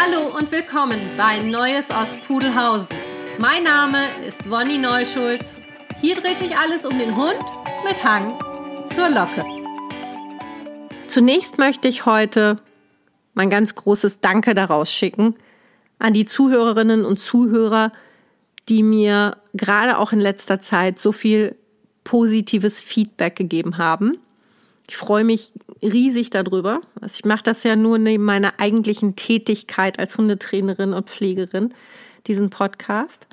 Hallo und willkommen bei Neues aus Pudelhausen. Mein Name ist Wonny Neuschulz. Hier dreht sich alles um den Hund mit Hang zur Locke. Zunächst möchte ich heute mein ganz großes Danke daraus schicken an die Zuhörerinnen und Zuhörer, die mir gerade auch in letzter Zeit so viel positives Feedback gegeben haben. Ich freue mich riesig darüber. Also ich mache das ja nur neben meiner eigentlichen Tätigkeit als Hundetrainerin und Pflegerin, diesen Podcast.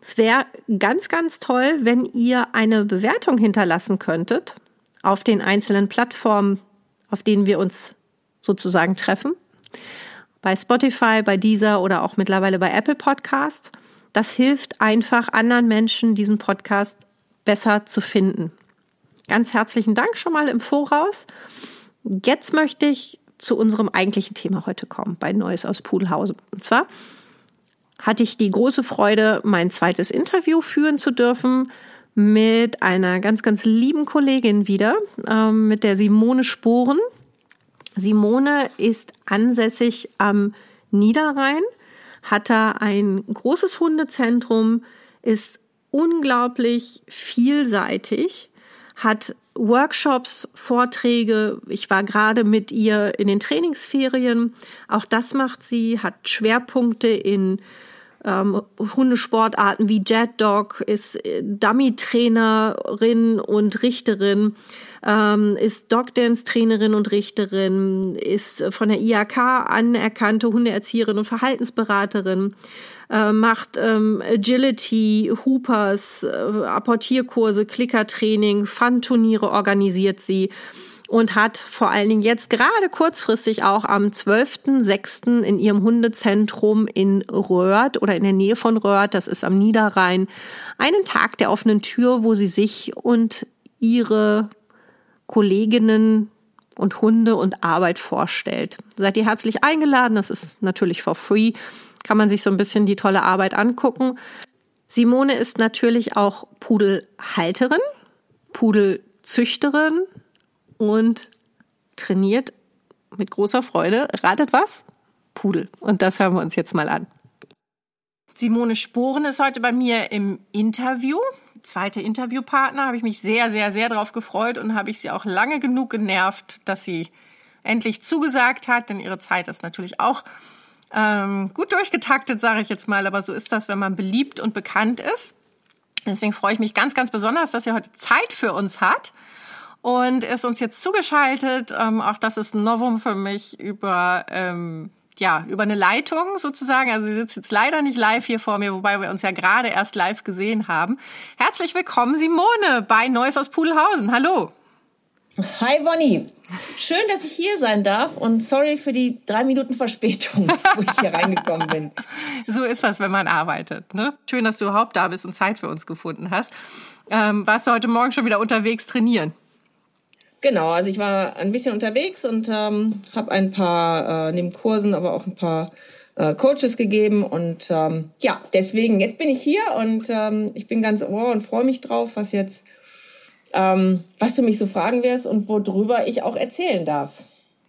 Es wäre ganz, ganz toll, wenn ihr eine Bewertung hinterlassen könntet auf den einzelnen Plattformen, auf denen wir uns sozusagen treffen. Bei Spotify, bei Deezer oder auch mittlerweile bei Apple Podcast. Das hilft einfach anderen Menschen, diesen Podcast besser zu finden. Ganz herzlichen Dank schon mal im Voraus. Jetzt möchte ich zu unserem eigentlichen Thema heute kommen, bei Neues aus Pudelhausen. Und zwar hatte ich die große Freude, mein zweites Interview führen zu dürfen mit einer ganz, ganz lieben Kollegin wieder, ähm, mit der Simone Sporen. Simone ist ansässig am Niederrhein, hat da ein großes Hundezentrum, ist unglaublich vielseitig, hat Workshops, Vorträge. Ich war gerade mit ihr in den Trainingsferien. Auch das macht sie, hat Schwerpunkte in ähm, Hundesportarten wie Jet Dog, ist äh, Dummy-Trainerin und Richterin, ähm, ist Dog-Dance-Trainerin und Richterin, ist von der IAK anerkannte Hundeerzieherin und Verhaltensberaterin, äh, macht ähm, Agility, Hoopers, äh, Apportierkurse, Klickertraining, Fun-Turniere organisiert sie und hat vor allen Dingen jetzt gerade kurzfristig auch am 12.06. in ihrem Hundezentrum in Röhrt oder in der Nähe von Röhrt, das ist am Niederrhein, einen Tag der offenen Tür, wo sie sich und ihre Kolleginnen und Hunde und Arbeit vorstellt. Seid ihr herzlich eingeladen, das ist natürlich for free, kann man sich so ein bisschen die tolle Arbeit angucken. Simone ist natürlich auch Pudelhalterin, Pudelzüchterin, und trainiert mit großer Freude. Ratet was? Pudel. Und das hören wir uns jetzt mal an. Simone Sporen ist heute bei mir im Interview. Zweite Interviewpartner, habe ich mich sehr, sehr, sehr darauf gefreut und habe ich sie auch lange genug genervt, dass sie endlich zugesagt hat, denn ihre Zeit ist natürlich auch ähm, gut durchgetaktet, sage ich jetzt mal, aber so ist das, wenn man beliebt und bekannt ist. Deswegen freue ich mich ganz, ganz besonders, dass sie heute Zeit für uns hat und ist uns jetzt zugeschaltet. Ähm, auch das ist ein Novum für mich über ähm, ja über eine Leitung sozusagen. Also sie sitzt jetzt leider nicht live hier vor mir, wobei wir uns ja gerade erst live gesehen haben. Herzlich willkommen, Simone, bei Neues aus Pudelhausen. Hallo. Hi Bonnie, schön, dass ich hier sein darf und sorry für die drei Minuten Verspätung, wo ich hier reingekommen bin. So ist das, wenn man arbeitet. Ne? Schön, dass du überhaupt da bist und Zeit für uns gefunden hast. Ähm, warst du heute Morgen schon wieder unterwegs trainieren? Genau, also ich war ein bisschen unterwegs und ähm, habe ein paar äh, neben Kursen, aber auch ein paar äh, Coaches gegeben und ähm, ja, deswegen jetzt bin ich hier und ähm, ich bin ganz ohr und freue mich drauf, was jetzt, ähm, was du mich so fragen wirst und worüber ich auch erzählen darf.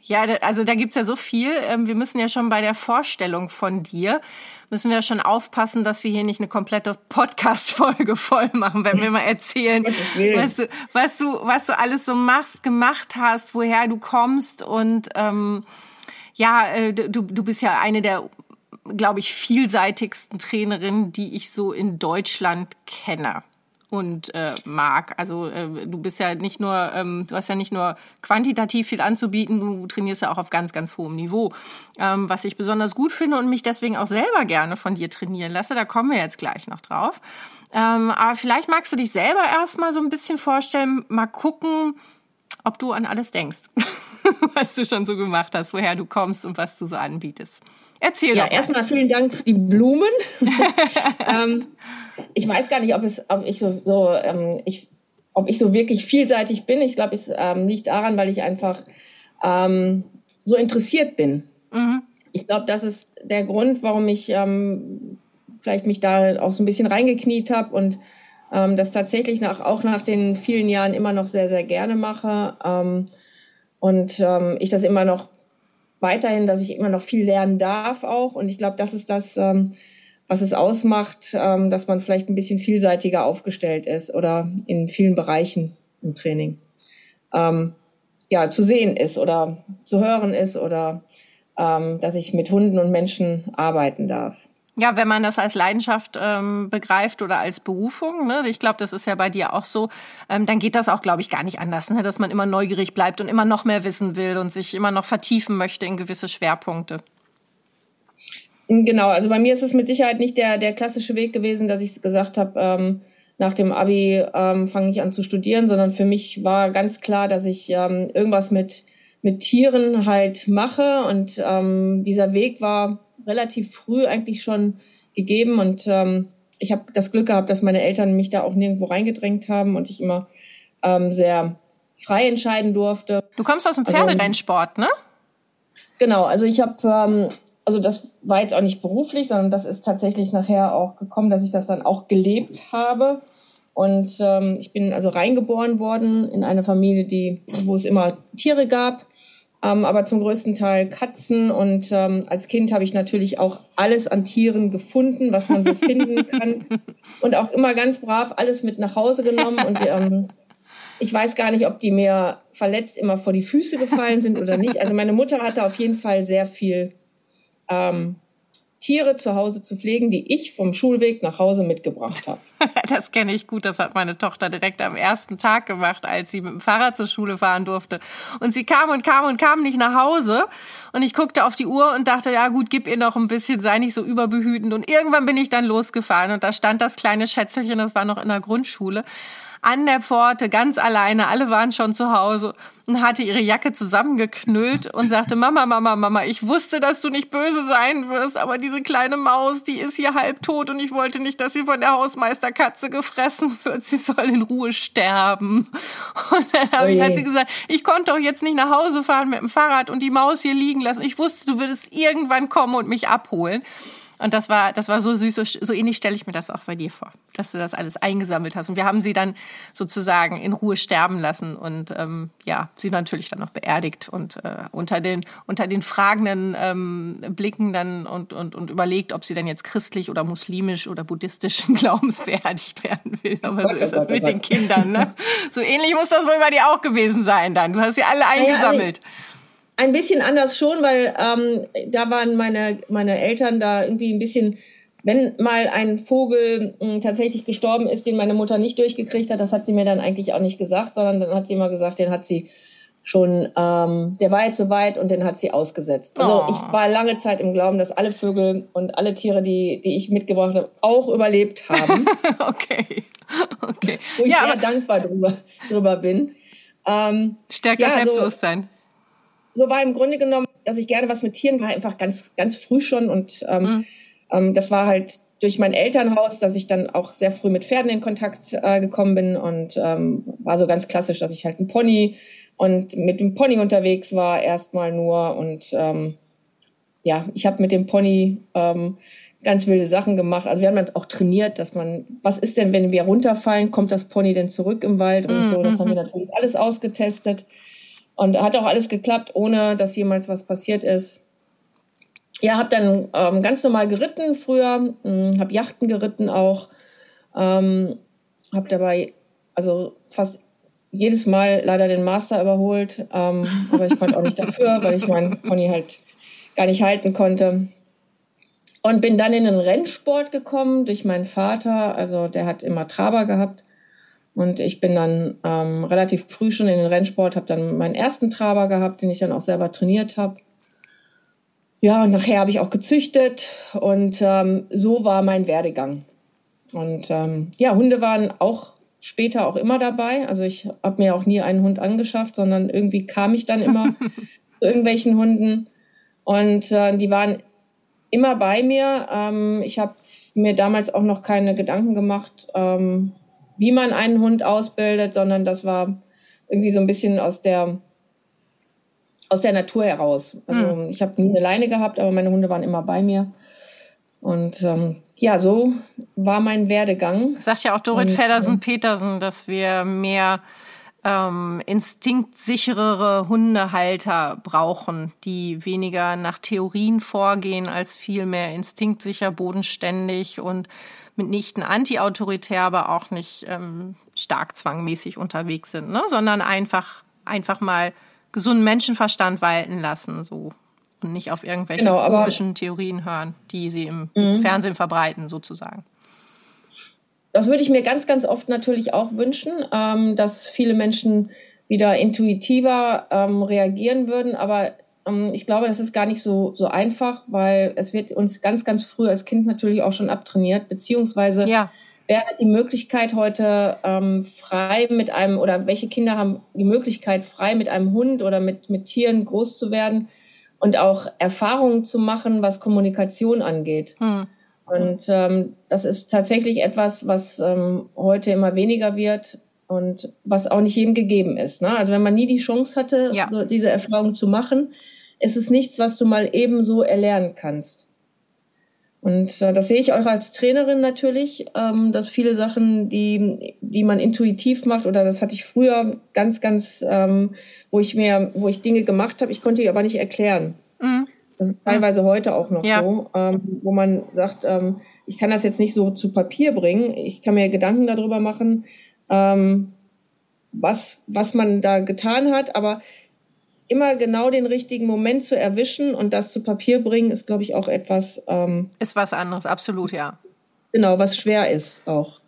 Ja, also da gibt's ja so viel. Ähm, wir müssen ja schon bei der Vorstellung von dir, müssen wir ja schon aufpassen, dass wir hier nicht eine komplette Podcast-Folge voll machen, wenn wir mal erzählen, was du, was, du, was du alles so machst, gemacht hast, woher du kommst. Und ähm, ja, äh, du, du bist ja eine der, glaube ich, vielseitigsten Trainerinnen, die ich so in Deutschland kenne und äh, mag. Also äh, du bist ja nicht nur, ähm, du hast ja nicht nur quantitativ viel anzubieten, du trainierst ja auch auf ganz, ganz hohem Niveau. Ähm, was ich besonders gut finde und mich deswegen auch selber gerne von dir trainieren lasse, da kommen wir jetzt gleich noch drauf. Ähm, aber vielleicht magst du dich selber erstmal so ein bisschen vorstellen, mal gucken, ob du an alles denkst, was du schon so gemacht hast, woher du kommst und was du so anbietest. Erzähl ja, doch. Ja, erstmal vielen Dank für die Blumen. ähm, ich weiß gar nicht, ob es, ob ich so, so ähm, ich, ob ich so wirklich vielseitig bin. Ich glaube, es ähm, liegt daran, weil ich einfach ähm, so interessiert bin. Mhm. Ich glaube, das ist der Grund, warum ich ähm, vielleicht mich da auch so ein bisschen reingekniet habe und ähm, das tatsächlich nach, auch nach den vielen Jahren immer noch sehr, sehr gerne mache. Und ich das immer noch weiterhin, dass ich immer noch viel lernen darf auch. Und ich glaube, das ist das, ähm, was es ausmacht, ähm, dass man vielleicht ein bisschen vielseitiger aufgestellt ist oder in vielen Bereichen im Training ähm, ja zu sehen ist oder zu hören ist oder dass ich mit Hunden und Menschen arbeiten darf. Ja, wenn man das als Leidenschaft ähm, begreift oder als Berufung, ne, ich glaube, das ist ja bei dir auch so, ähm, dann geht das auch, glaube ich, gar nicht anders, ne, dass man immer neugierig bleibt und immer noch mehr wissen will und sich immer noch vertiefen möchte in gewisse Schwerpunkte. Genau, also bei mir ist es mit Sicherheit nicht der, der klassische Weg gewesen, dass ich gesagt habe, ähm, nach dem Abi ähm, fange ich an zu studieren, sondern für mich war ganz klar, dass ich ähm, irgendwas mit, mit Tieren halt mache und ähm, dieser Weg war relativ früh eigentlich schon gegeben und ähm, ich habe das Glück gehabt, dass meine Eltern mich da auch nirgendwo reingedrängt haben und ich immer ähm, sehr frei entscheiden durfte. Du kommst aus dem also, Pferderennsport, also, ne? Genau, also ich habe, ähm, also das war jetzt auch nicht beruflich, sondern das ist tatsächlich nachher auch gekommen, dass ich das dann auch gelebt habe. Und ähm, ich bin also reingeboren worden in eine Familie, die, wo es immer Tiere gab aber zum größten Teil Katzen. Und ähm, als Kind habe ich natürlich auch alles an Tieren gefunden, was man so finden kann. Und auch immer ganz brav alles mit nach Hause genommen. Und ähm, ich weiß gar nicht, ob die mir verletzt immer vor die Füße gefallen sind oder nicht. Also meine Mutter hatte auf jeden Fall sehr viel ähm, Tiere zu Hause zu pflegen, die ich vom Schulweg nach Hause mitgebracht habe. das kenne ich gut. Das hat meine Tochter direkt am ersten Tag gemacht, als sie mit dem Fahrrad zur Schule fahren durfte. Und sie kam und kam und kam nicht nach Hause. Und ich guckte auf die Uhr und dachte, ja gut, gib ihr noch ein bisschen, sei nicht so überbehütend. Und irgendwann bin ich dann losgefahren und da stand das kleine Schätzelchen, das war noch in der Grundschule an der Pforte, ganz alleine. Alle waren schon zu Hause und hatte ihre Jacke zusammengeknüllt und sagte, Mama, Mama, Mama, ich wusste, dass du nicht böse sein wirst, aber diese kleine Maus, die ist hier halb tot und ich wollte nicht, dass sie von der Hausmeisterkatze gefressen wird. Sie soll in Ruhe sterben. Und dann habe ich, hat sie gesagt, ich konnte doch jetzt nicht nach Hause fahren mit dem Fahrrad und die Maus hier liegen lassen. Ich wusste, du würdest irgendwann kommen und mich abholen. Und das war, das war so süß, so, so ähnlich stelle ich mir das auch bei dir vor, dass du das alles eingesammelt hast. Und wir haben sie dann sozusagen in Ruhe sterben lassen und ähm, ja, sie natürlich dann noch beerdigt und äh, unter den unter den fragenden ähm, Blicken dann und, und, und überlegt, ob sie dann jetzt christlich oder muslimisch oder buddhistischen Glaubens beerdigt werden will. Aber so ist das mit den Kindern. Ne? So ähnlich muss das wohl bei dir auch gewesen sein dann. Du hast sie alle eingesammelt. Ja, ein bisschen anders schon, weil ähm, da waren meine, meine Eltern da irgendwie ein bisschen, wenn mal ein Vogel mh, hm, tatsächlich gestorben ist, den meine Mutter nicht durchgekriegt hat, das hat sie mir dann eigentlich auch nicht gesagt, sondern dann hat sie immer gesagt, den hat sie schon, ähm, der war jetzt soweit und den hat sie ausgesetzt. Also oh. ich war lange Zeit im Glauben, dass alle Vögel und alle Tiere, die, die ich mitgebracht habe, auch überlebt haben. okay. okay. Wo ich ja, sehr dankbar drüber, drüber bin. Ähm, Stärkt ja, das Selbstbewusstsein. So, war im Grunde genommen, dass ich gerne was mit Tieren war, einfach ganz, ganz früh schon. Und ähm, mhm. ähm, das war halt durch mein Elternhaus, dass ich dann auch sehr früh mit Pferden in Kontakt äh, gekommen bin und ähm, war so ganz klassisch, dass ich halt ein Pony und mit dem Pony unterwegs war erstmal nur und ähm, ja, ich habe mit dem Pony ähm, ganz wilde Sachen gemacht. Also wir haben dann auch trainiert, dass man, was ist denn, wenn wir runterfallen, kommt das Pony denn zurück im Wald und mhm. so. Das haben wir mhm. natürlich alles ausgetestet. Und hat auch alles geklappt, ohne dass jemals was passiert ist. Ja, habe dann ähm, ganz normal geritten früher, hm, habe Yachten geritten auch, ähm, habe dabei also fast jedes Mal leider den Master überholt, ähm, aber ich konnte auch nicht dafür, weil ich meinen Pony halt gar nicht halten konnte. Und bin dann in den Rennsport gekommen durch meinen Vater, also der hat immer Traber gehabt und ich bin dann ähm, relativ früh schon in den Rennsport, habe dann meinen ersten Traber gehabt, den ich dann auch selber trainiert habe. Ja, und nachher habe ich auch gezüchtet und ähm, so war mein Werdegang. Und ähm, ja, Hunde waren auch später auch immer dabei. Also ich habe mir auch nie einen Hund angeschafft, sondern irgendwie kam ich dann immer zu irgendwelchen Hunden. Und äh, die waren immer bei mir. Ähm, ich habe mir damals auch noch keine Gedanken gemacht, ähm, wie man einen Hund ausbildet, sondern das war irgendwie so ein bisschen aus der aus der Natur heraus. Also hm. ich habe nie eine Leine gehabt, aber meine Hunde waren immer bei mir. Und ähm, ja, so war mein Werdegang. Sagt ja auch Dorit Feddersen-Petersen, dass wir mehr ähm, instinktsicherere Hundehalter brauchen, die weniger nach Theorien vorgehen, als viel mehr instinktsicher, bodenständig und mitnichten antiautoritär, aber auch nicht ähm, stark zwangmäßig unterwegs sind, ne? sondern einfach, einfach mal gesunden Menschenverstand walten lassen, so. Und nicht auf irgendwelche genau, komischen Theorien hören, die sie im mhm. Fernsehen verbreiten, sozusagen. Das würde ich mir ganz, ganz oft natürlich auch wünschen, ähm, dass viele Menschen wieder intuitiver ähm, reagieren würden. Aber ähm, ich glaube, das ist gar nicht so, so einfach, weil es wird uns ganz, ganz früh als Kind natürlich auch schon abtrainiert, beziehungsweise ja. wer hat die Möglichkeit heute ähm, frei mit einem oder welche Kinder haben die Möglichkeit frei mit einem Hund oder mit, mit Tieren groß zu werden und auch Erfahrungen zu machen, was Kommunikation angeht. Hm. Und ähm, das ist tatsächlich etwas, was ähm, heute immer weniger wird und was auch nicht jedem gegeben ist. Ne? Also wenn man nie die Chance hatte, ja. so diese Erfahrung zu machen, ist es nichts, was du mal eben so erlernen kannst. Und äh, das sehe ich auch als Trainerin natürlich, ähm, dass viele Sachen, die, die man intuitiv macht, oder das hatte ich früher ganz, ganz, ähm, wo ich mir, wo ich Dinge gemacht habe, ich konnte die aber nicht erklären. Mhm. Das ist teilweise heute auch noch ja. so, ähm, wo man sagt, ähm, ich kann das jetzt nicht so zu Papier bringen. Ich kann mir Gedanken darüber machen, ähm, was, was man da getan hat, aber immer genau den richtigen Moment zu erwischen und das zu Papier bringen, ist, glaube ich, auch etwas. Ähm, ist was anderes, absolut, ja. Genau, was schwer ist auch.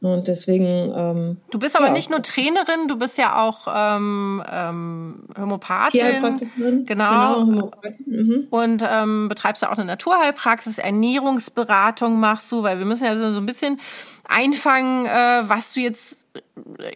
Und deswegen. Ähm, du bist aber ja. nicht nur Trainerin, du bist ja auch ähm, ähm, Homöopathin. Genau. genau mhm. Und ähm, betreibst ja auch eine Naturheilpraxis, Ernährungsberatung machst du, weil wir müssen ja so ein bisschen einfangen, äh, was du jetzt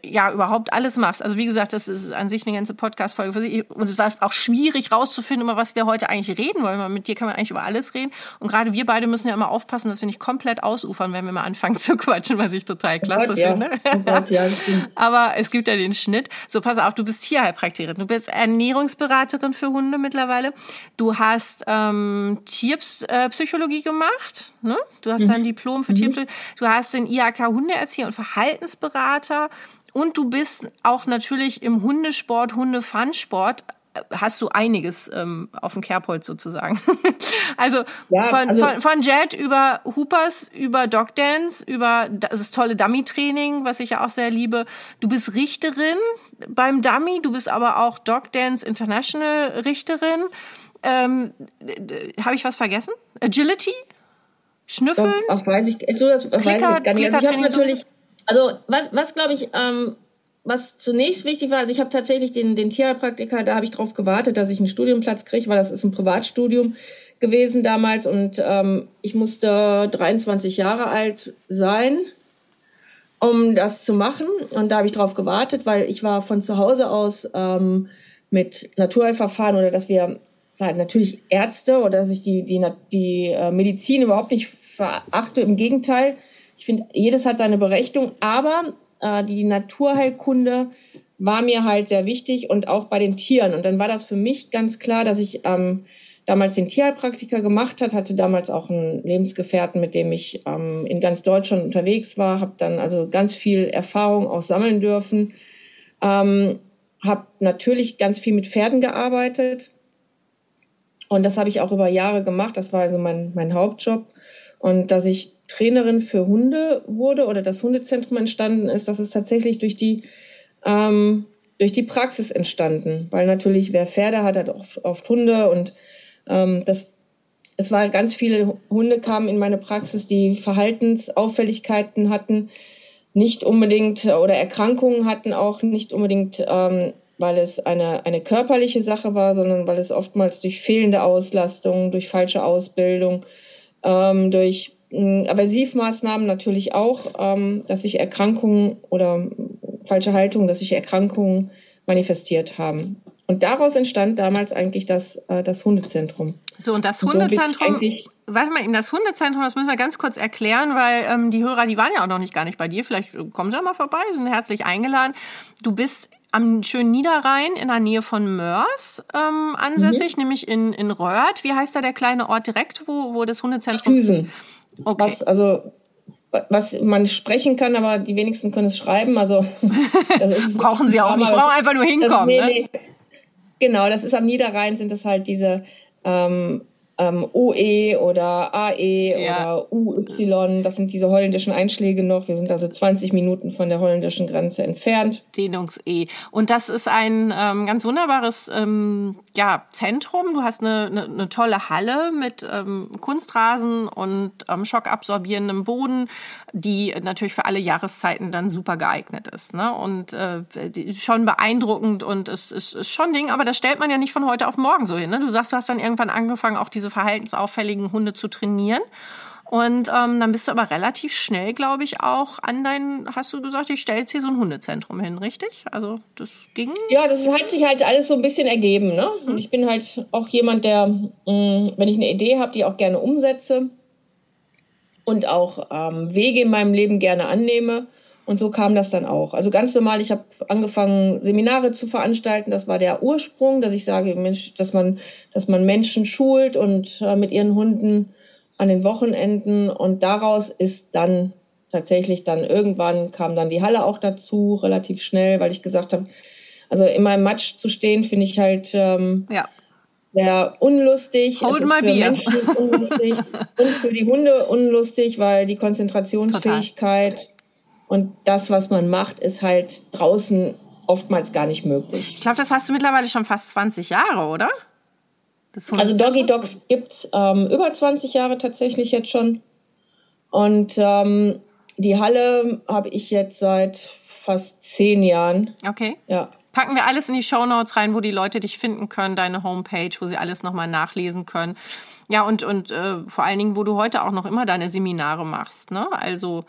ja überhaupt alles machst. Also wie gesagt, das ist an sich eine ganze Podcast-Folge für sich. Und es war auch schwierig rauszufinden, über was wir heute eigentlich reden wollen. Mit dir kann man eigentlich über alles reden. Und gerade wir beide müssen ja immer aufpassen, dass wir nicht komplett ausufern, wenn wir mal anfangen zu quatschen, was ich total klasse Gott, finde. Ja. Gott, ja, Aber es gibt ja den Schnitt. So, pass auf, du bist Tierheilpraktikerin, du bist Ernährungsberaterin für Hunde mittlerweile. Du hast ähm, Tierpsychologie gemacht. Ne? Du hast mhm. ein Diplom für mhm. Tierpsychologie. Du hast den IAK Hundeerzieher und Verhaltensberater und du bist auch natürlich im Hundesport, Hundefansport äh, hast du einiges ähm, auf dem Kerbholz sozusagen. also, ja, von, also von, von Jet über Hoopers, über Dog Dance, über das tolle Dummy-Training, was ich ja auch sehr liebe. Du bist Richterin beim Dummy, du bist aber auch Dog Dance International Richterin. Ähm, Habe ich was vergessen? Agility? Schnüffeln? Ach, weiß ich, so, das Klicker, weiß ich gar nicht. Also ich habe natürlich also was, was glaube ich, ähm, was zunächst wichtig war, also ich habe tatsächlich den, den Tierheilpraktiker, da habe ich darauf gewartet, dass ich einen Studienplatz kriege, weil das ist ein Privatstudium gewesen damals und ähm, ich musste 23 Jahre alt sein, um das zu machen. Und da habe ich darauf gewartet, weil ich war von zu Hause aus ähm, mit Naturheilverfahren oder dass wir halt natürlich Ärzte oder dass ich die, die, die äh, Medizin überhaupt nicht verachte, im Gegenteil ich finde, jedes hat seine Berechtigung, aber äh, die Naturheilkunde war mir halt sehr wichtig und auch bei den Tieren. Und dann war das für mich ganz klar, dass ich ähm, damals den Tierheilpraktiker gemacht hat, hatte damals auch einen Lebensgefährten, mit dem ich ähm, in ganz Deutschland unterwegs war, habe dann also ganz viel Erfahrung auch sammeln dürfen, ähm, habe natürlich ganz viel mit Pferden gearbeitet und das habe ich auch über Jahre gemacht. Das war also mein, mein Hauptjob. Und dass ich Trainerin für Hunde wurde oder das Hundezentrum entstanden ist, das ist tatsächlich durch die, ähm, durch die Praxis entstanden. Weil natürlich, wer Pferde hat, hat oft, oft Hunde und ähm, das, es war ganz viele Hunde kamen in meine Praxis, die Verhaltensauffälligkeiten hatten, nicht unbedingt oder Erkrankungen hatten auch nicht unbedingt, ähm, weil es eine, eine körperliche Sache war, sondern weil es oftmals durch fehlende Auslastung, durch falsche Ausbildung, ähm, durch Aversivmaßnahmen natürlich auch, ähm, dass sich Erkrankungen oder falsche Haltungen, dass sich Erkrankungen manifestiert haben. Und daraus entstand damals eigentlich das, äh, das Hundezentrum. So, und das Hundezentrum, warte mal, in das Hundezentrum, das müssen wir ganz kurz erklären, weil ähm, die Hörer, die waren ja auch noch nicht gar nicht bei dir. Vielleicht kommen sie ja mal vorbei, sind herzlich eingeladen. Du bist am schönen Niederrhein in der Nähe von Mörs ähm, ansässig, mhm. nämlich in, in Röhrt. Wie heißt da der kleine Ort direkt, wo, wo das Hundezentrum... Hüsen. Okay. Was, also was man sprechen kann, aber die wenigsten können es schreiben. Also brauchen sie auch nicht. Brauchen einfach nur hinkommen. Das, nee, nee. Genau, das ist am Niederrhein sind das halt diese ähm, ähm, OE oder AE ja. oder UY. Das sind diese holländischen Einschläge noch. Wir sind also 20 Minuten von der holländischen Grenze entfernt. Dehnungs-E. Und das ist ein ähm, ganz wunderbares ähm, ja, Zentrum. Du hast eine, eine, eine tolle Halle mit ähm, Kunstrasen und ähm, schockabsorbierendem Boden, die natürlich für alle Jahreszeiten dann super geeignet ist. Ne? Und äh, schon beeindruckend und es ist, ist schon ein Ding, aber das stellt man ja nicht von heute auf morgen so hin. Ne? Du sagst, du hast dann irgendwann angefangen, auch diese verhaltensauffälligen Hunde zu trainieren. Und ähm, dann bist du aber relativ schnell, glaube ich, auch an dein, hast du gesagt, ich stelle jetzt hier so ein Hundezentrum hin, richtig? Also das ging? Ja, das hat sich halt alles so ein bisschen ergeben. Ne? Und ich bin halt auch jemand, der, mh, mm, wenn ich eine Idee habe, die auch gerne umsetze und auch ähm, Wege in meinem Leben gerne annehme. Und so kam das dann auch. Also ganz normal, ich habe angefangen, Seminare zu veranstalten. Das war der Ursprung, dass ich sage, Mensch, dass man, dass man Menschen schult und äh, mit ihren Hunden an den Wochenenden. Und daraus ist dann tatsächlich dann irgendwann kam dann die Halle auch dazu, relativ schnell, weil ich gesagt habe, also in meinem Matsch zu stehen, finde ich halt ähm, ja. sehr unlustig. Hold my beer. Menschen unlustig und für die Hunde unlustig, weil die Konzentrationsfähigkeit Total und das, was man macht, ist halt draußen oftmals gar nicht möglich. Ich glaube, das hast du mittlerweile schon fast 20 Jahre, oder? Also Doggy Dogs gibt es ähm, über 20 Jahre tatsächlich jetzt schon. Und ähm, die Halle habe ich jetzt seit fast zehn Jahren. Okay. Ja. Packen wir alles in die Show Notes rein, wo die Leute dich finden können, deine Homepage, wo sie alles nochmal nachlesen können. Ja, und, und äh, vor allen Dingen, wo du heute auch noch immer deine Seminare machst. Ne? Also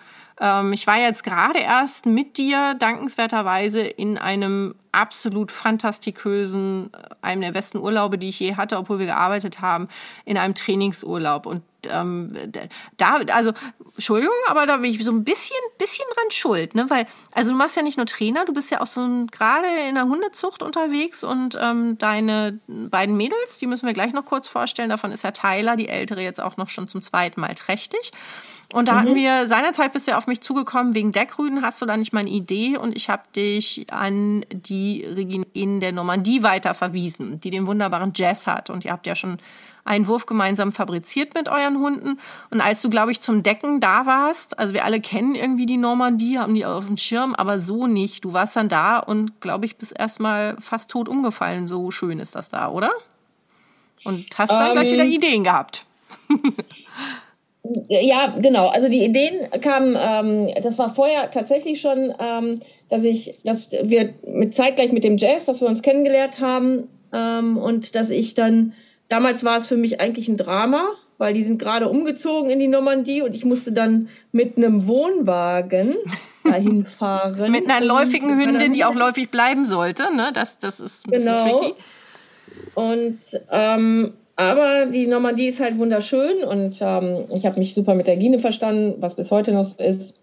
ich war jetzt gerade erst mit dir dankenswerterweise in einem absolut fantastikösen, äh, einem der besten Urlaube, die ich je hatte, obwohl wir gearbeitet haben, in einem Trainingsurlaub. Und ähm, da, also, Entschuldigung, aber da bin ich so ein bisschen, bisschen dran schuld, ne? Weil, also du machst ja nicht nur Trainer, du bist ja auch so gerade in der Hundezucht unterwegs und ähm, deine beiden Mädels, die müssen wir gleich noch kurz vorstellen. Davon ist ja Tyler, die ältere, jetzt auch noch schon zum zweiten Mal trächtig. Und da mhm. hatten wir, seinerzeit bist du ja auf mich zugekommen, wegen Deckrüden hast du da nicht mal eine Idee und ich habe dich an die Regine in der Normandie weiter verwiesen, die den wunderbaren Jazz hat. Und ihr habt ja schon einen Wurf gemeinsam fabriziert mit euren Hunden. Und als du, glaube ich, zum Decken da warst, also wir alle kennen irgendwie die Normandie, haben die auf dem Schirm, aber so nicht. Du warst dann da und, glaube ich, bist erstmal fast tot umgefallen. So schön ist das da, oder? Und hast dann um, gleich wieder ähm. Ideen gehabt. Ja, genau. Also die Ideen kamen, ähm, das war vorher tatsächlich schon, ähm, dass ich, dass wir mit zeitgleich mit dem Jazz, dass wir uns kennengelernt haben ähm, und dass ich dann, damals war es für mich eigentlich ein Drama, weil die sind gerade umgezogen in die Normandie und ich musste dann mit einem Wohnwagen dahin fahren. mit einer läufigen Hündin, die auch läufig bleiben sollte, ne? Das, das ist ein bisschen genau. tricky. Und ähm, aber die Normandie ist halt wunderschön und ähm, ich habe mich super mit der Gine verstanden, was bis heute noch so ist.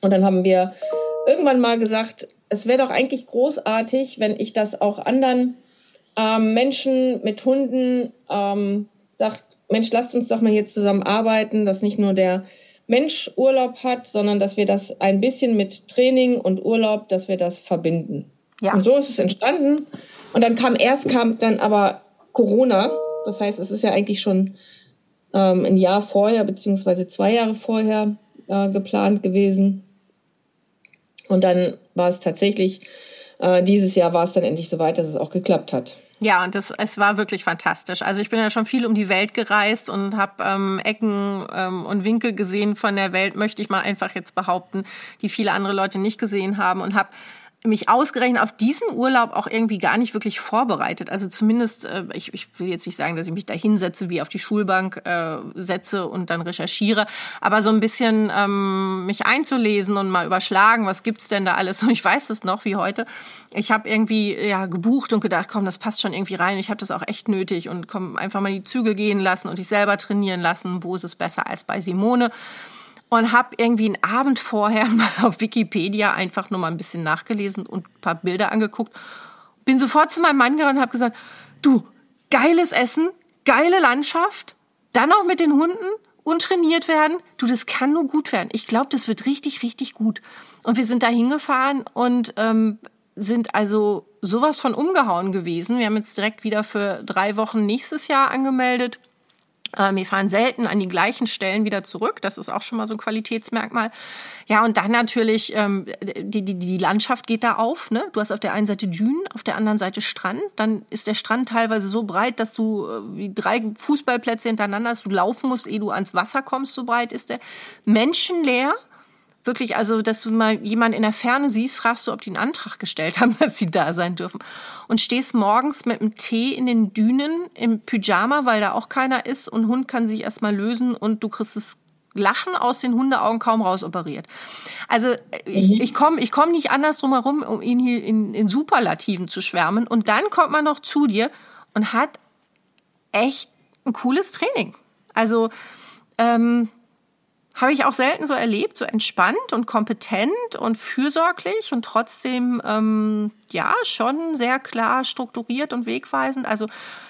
Und dann haben wir irgendwann mal gesagt, es wäre doch eigentlich großartig, wenn ich das auch anderen ähm, Menschen mit Hunden ähm, sagt, Mensch, lasst uns doch mal hier zusammen arbeiten, dass nicht nur der Mensch Urlaub hat, sondern dass wir das ein bisschen mit Training und Urlaub, dass wir das verbinden. Ja. Und so ist es entstanden. Und dann kam erst kam dann aber Corona das heißt, es ist ja eigentlich schon ähm, ein Jahr vorher, beziehungsweise zwei Jahre vorher äh, geplant gewesen. Und dann war es tatsächlich, äh, dieses Jahr war es dann endlich so weit, dass es auch geklappt hat. Ja, und das, es war wirklich fantastisch. Also ich bin ja schon viel um die Welt gereist und habe ähm, Ecken ähm, und Winkel gesehen von der Welt, möchte ich mal einfach jetzt behaupten, die viele andere Leute nicht gesehen haben und habe mich ausgerechnet auf diesen Urlaub auch irgendwie gar nicht wirklich vorbereitet. Also zumindest, äh, ich, ich will jetzt nicht sagen, dass ich mich da hinsetze, wie auf die Schulbank äh, setze und dann recherchiere, aber so ein bisschen ähm, mich einzulesen und mal überschlagen, was gibt's denn da alles? Und ich weiß es noch wie heute. Ich habe irgendwie ja gebucht und gedacht, komm, das passt schon irgendwie rein. Ich habe das auch echt nötig und komm einfach mal die Zügel gehen lassen und dich selber trainieren lassen. Wo ist es besser als bei Simone? Und habe irgendwie einen Abend vorher mal auf Wikipedia einfach nur mal ein bisschen nachgelesen und ein paar Bilder angeguckt. Bin sofort zu meinem Mann gegangen und habe gesagt, du, geiles Essen, geile Landschaft, dann auch mit den Hunden untrainiert werden. Du, das kann nur gut werden. Ich glaube, das wird richtig, richtig gut. Und wir sind da hingefahren und ähm, sind also sowas von umgehauen gewesen. Wir haben jetzt direkt wieder für drei Wochen nächstes Jahr angemeldet. Äh, wir fahren selten an die gleichen Stellen wieder zurück. Das ist auch schon mal so ein Qualitätsmerkmal. Ja, und dann natürlich, ähm, die, die, die Landschaft geht da auf. Ne? Du hast auf der einen Seite Dünen, auf der anderen Seite Strand. Dann ist der Strand teilweise so breit, dass du äh, wie drei Fußballplätze hintereinander hast. Du laufen musst, ehe du ans Wasser kommst, so breit ist der. Menschenleer wirklich, also, dass du mal jemanden in der Ferne siehst, fragst du, ob die einen Antrag gestellt haben, dass sie da sein dürfen. Und stehst morgens mit einem Tee in den Dünen im Pyjama, weil da auch keiner ist und Hund kann sich erstmal lösen und du kriegst das Lachen aus den Hundeaugen kaum rausoperiert. Also ich, mhm. ich komme ich komm nicht anders drum herum, um ihn hier in, in Superlativen zu schwärmen. Und dann kommt man noch zu dir und hat echt ein cooles Training. Also ähm, habe ich auch selten so erlebt, so entspannt und kompetent und fürsorglich und trotzdem ähm, ja schon sehr klar strukturiert und wegweisend. Also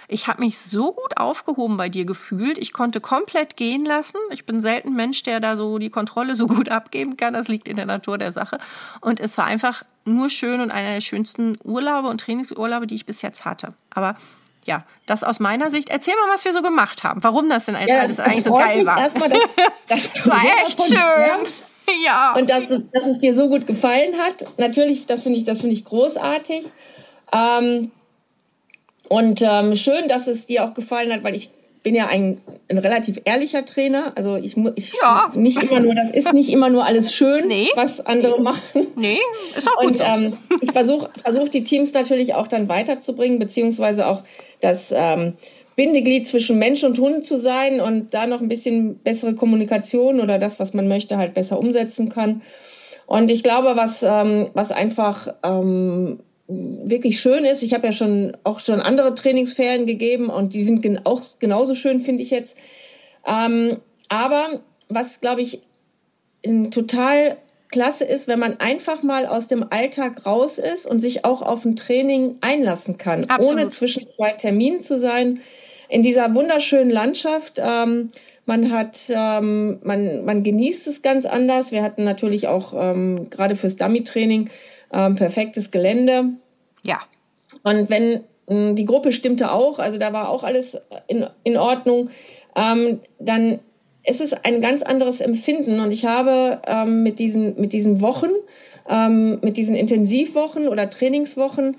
ich habe mich so gut aufgehoben bei dir gefühlt. Ich konnte komplett gehen lassen. Ich bin selten Mensch, der da so die Kontrolle so gut abgeben kann. Das liegt in der Natur der Sache. Und es war einfach nur schön und einer der schönsten Urlaube und Trainingsurlaube, die ich bis jetzt hatte. Aber ja, das aus meiner Sicht. Erzähl mal, was wir so gemacht haben. Warum das denn als ja, alles eigentlich so geil war. Erstmal, dass, dass das war echt schön. Ja. Und dass, dass es dir so gut gefallen hat. Natürlich, das finde ich, das finde ich großartig. Ähm, und ähm, schön, dass es dir auch gefallen hat, weil ich bin ja ein, ein relativ ehrlicher Trainer. Also ich, ich ja. nicht immer nur, das ist nicht immer nur alles schön, nee. was andere machen. Nee, ist auch gut. Und so. ähm, ich versuche versuch die Teams natürlich auch dann weiterzubringen, beziehungsweise auch das ähm, Bindeglied zwischen Mensch und Hund zu sein und da noch ein bisschen bessere Kommunikation oder das, was man möchte, halt besser umsetzen kann. Und ich glaube, was, ähm, was einfach ähm, wirklich schön ist, ich habe ja schon auch schon andere Trainingsferien gegeben und die sind gen auch genauso schön, finde ich jetzt. Ähm, aber was, glaube ich, total klasse ist, wenn man einfach mal aus dem Alltag raus ist und sich auch auf ein Training einlassen kann, Absolut. ohne zwischen zwei Terminen zu sein, in dieser wunderschönen Landschaft. Ähm, man hat, ähm, man, man genießt es ganz anders. Wir hatten natürlich auch ähm, gerade fürs Dummy-Training ähm, perfektes Gelände. Ja. Und wenn ähm, die Gruppe stimmte auch, also da war auch alles in, in Ordnung, ähm, dann es ist ein ganz anderes Empfinden. Und ich habe ähm, mit, diesen, mit diesen Wochen, ähm, mit diesen Intensivwochen oder Trainingswochen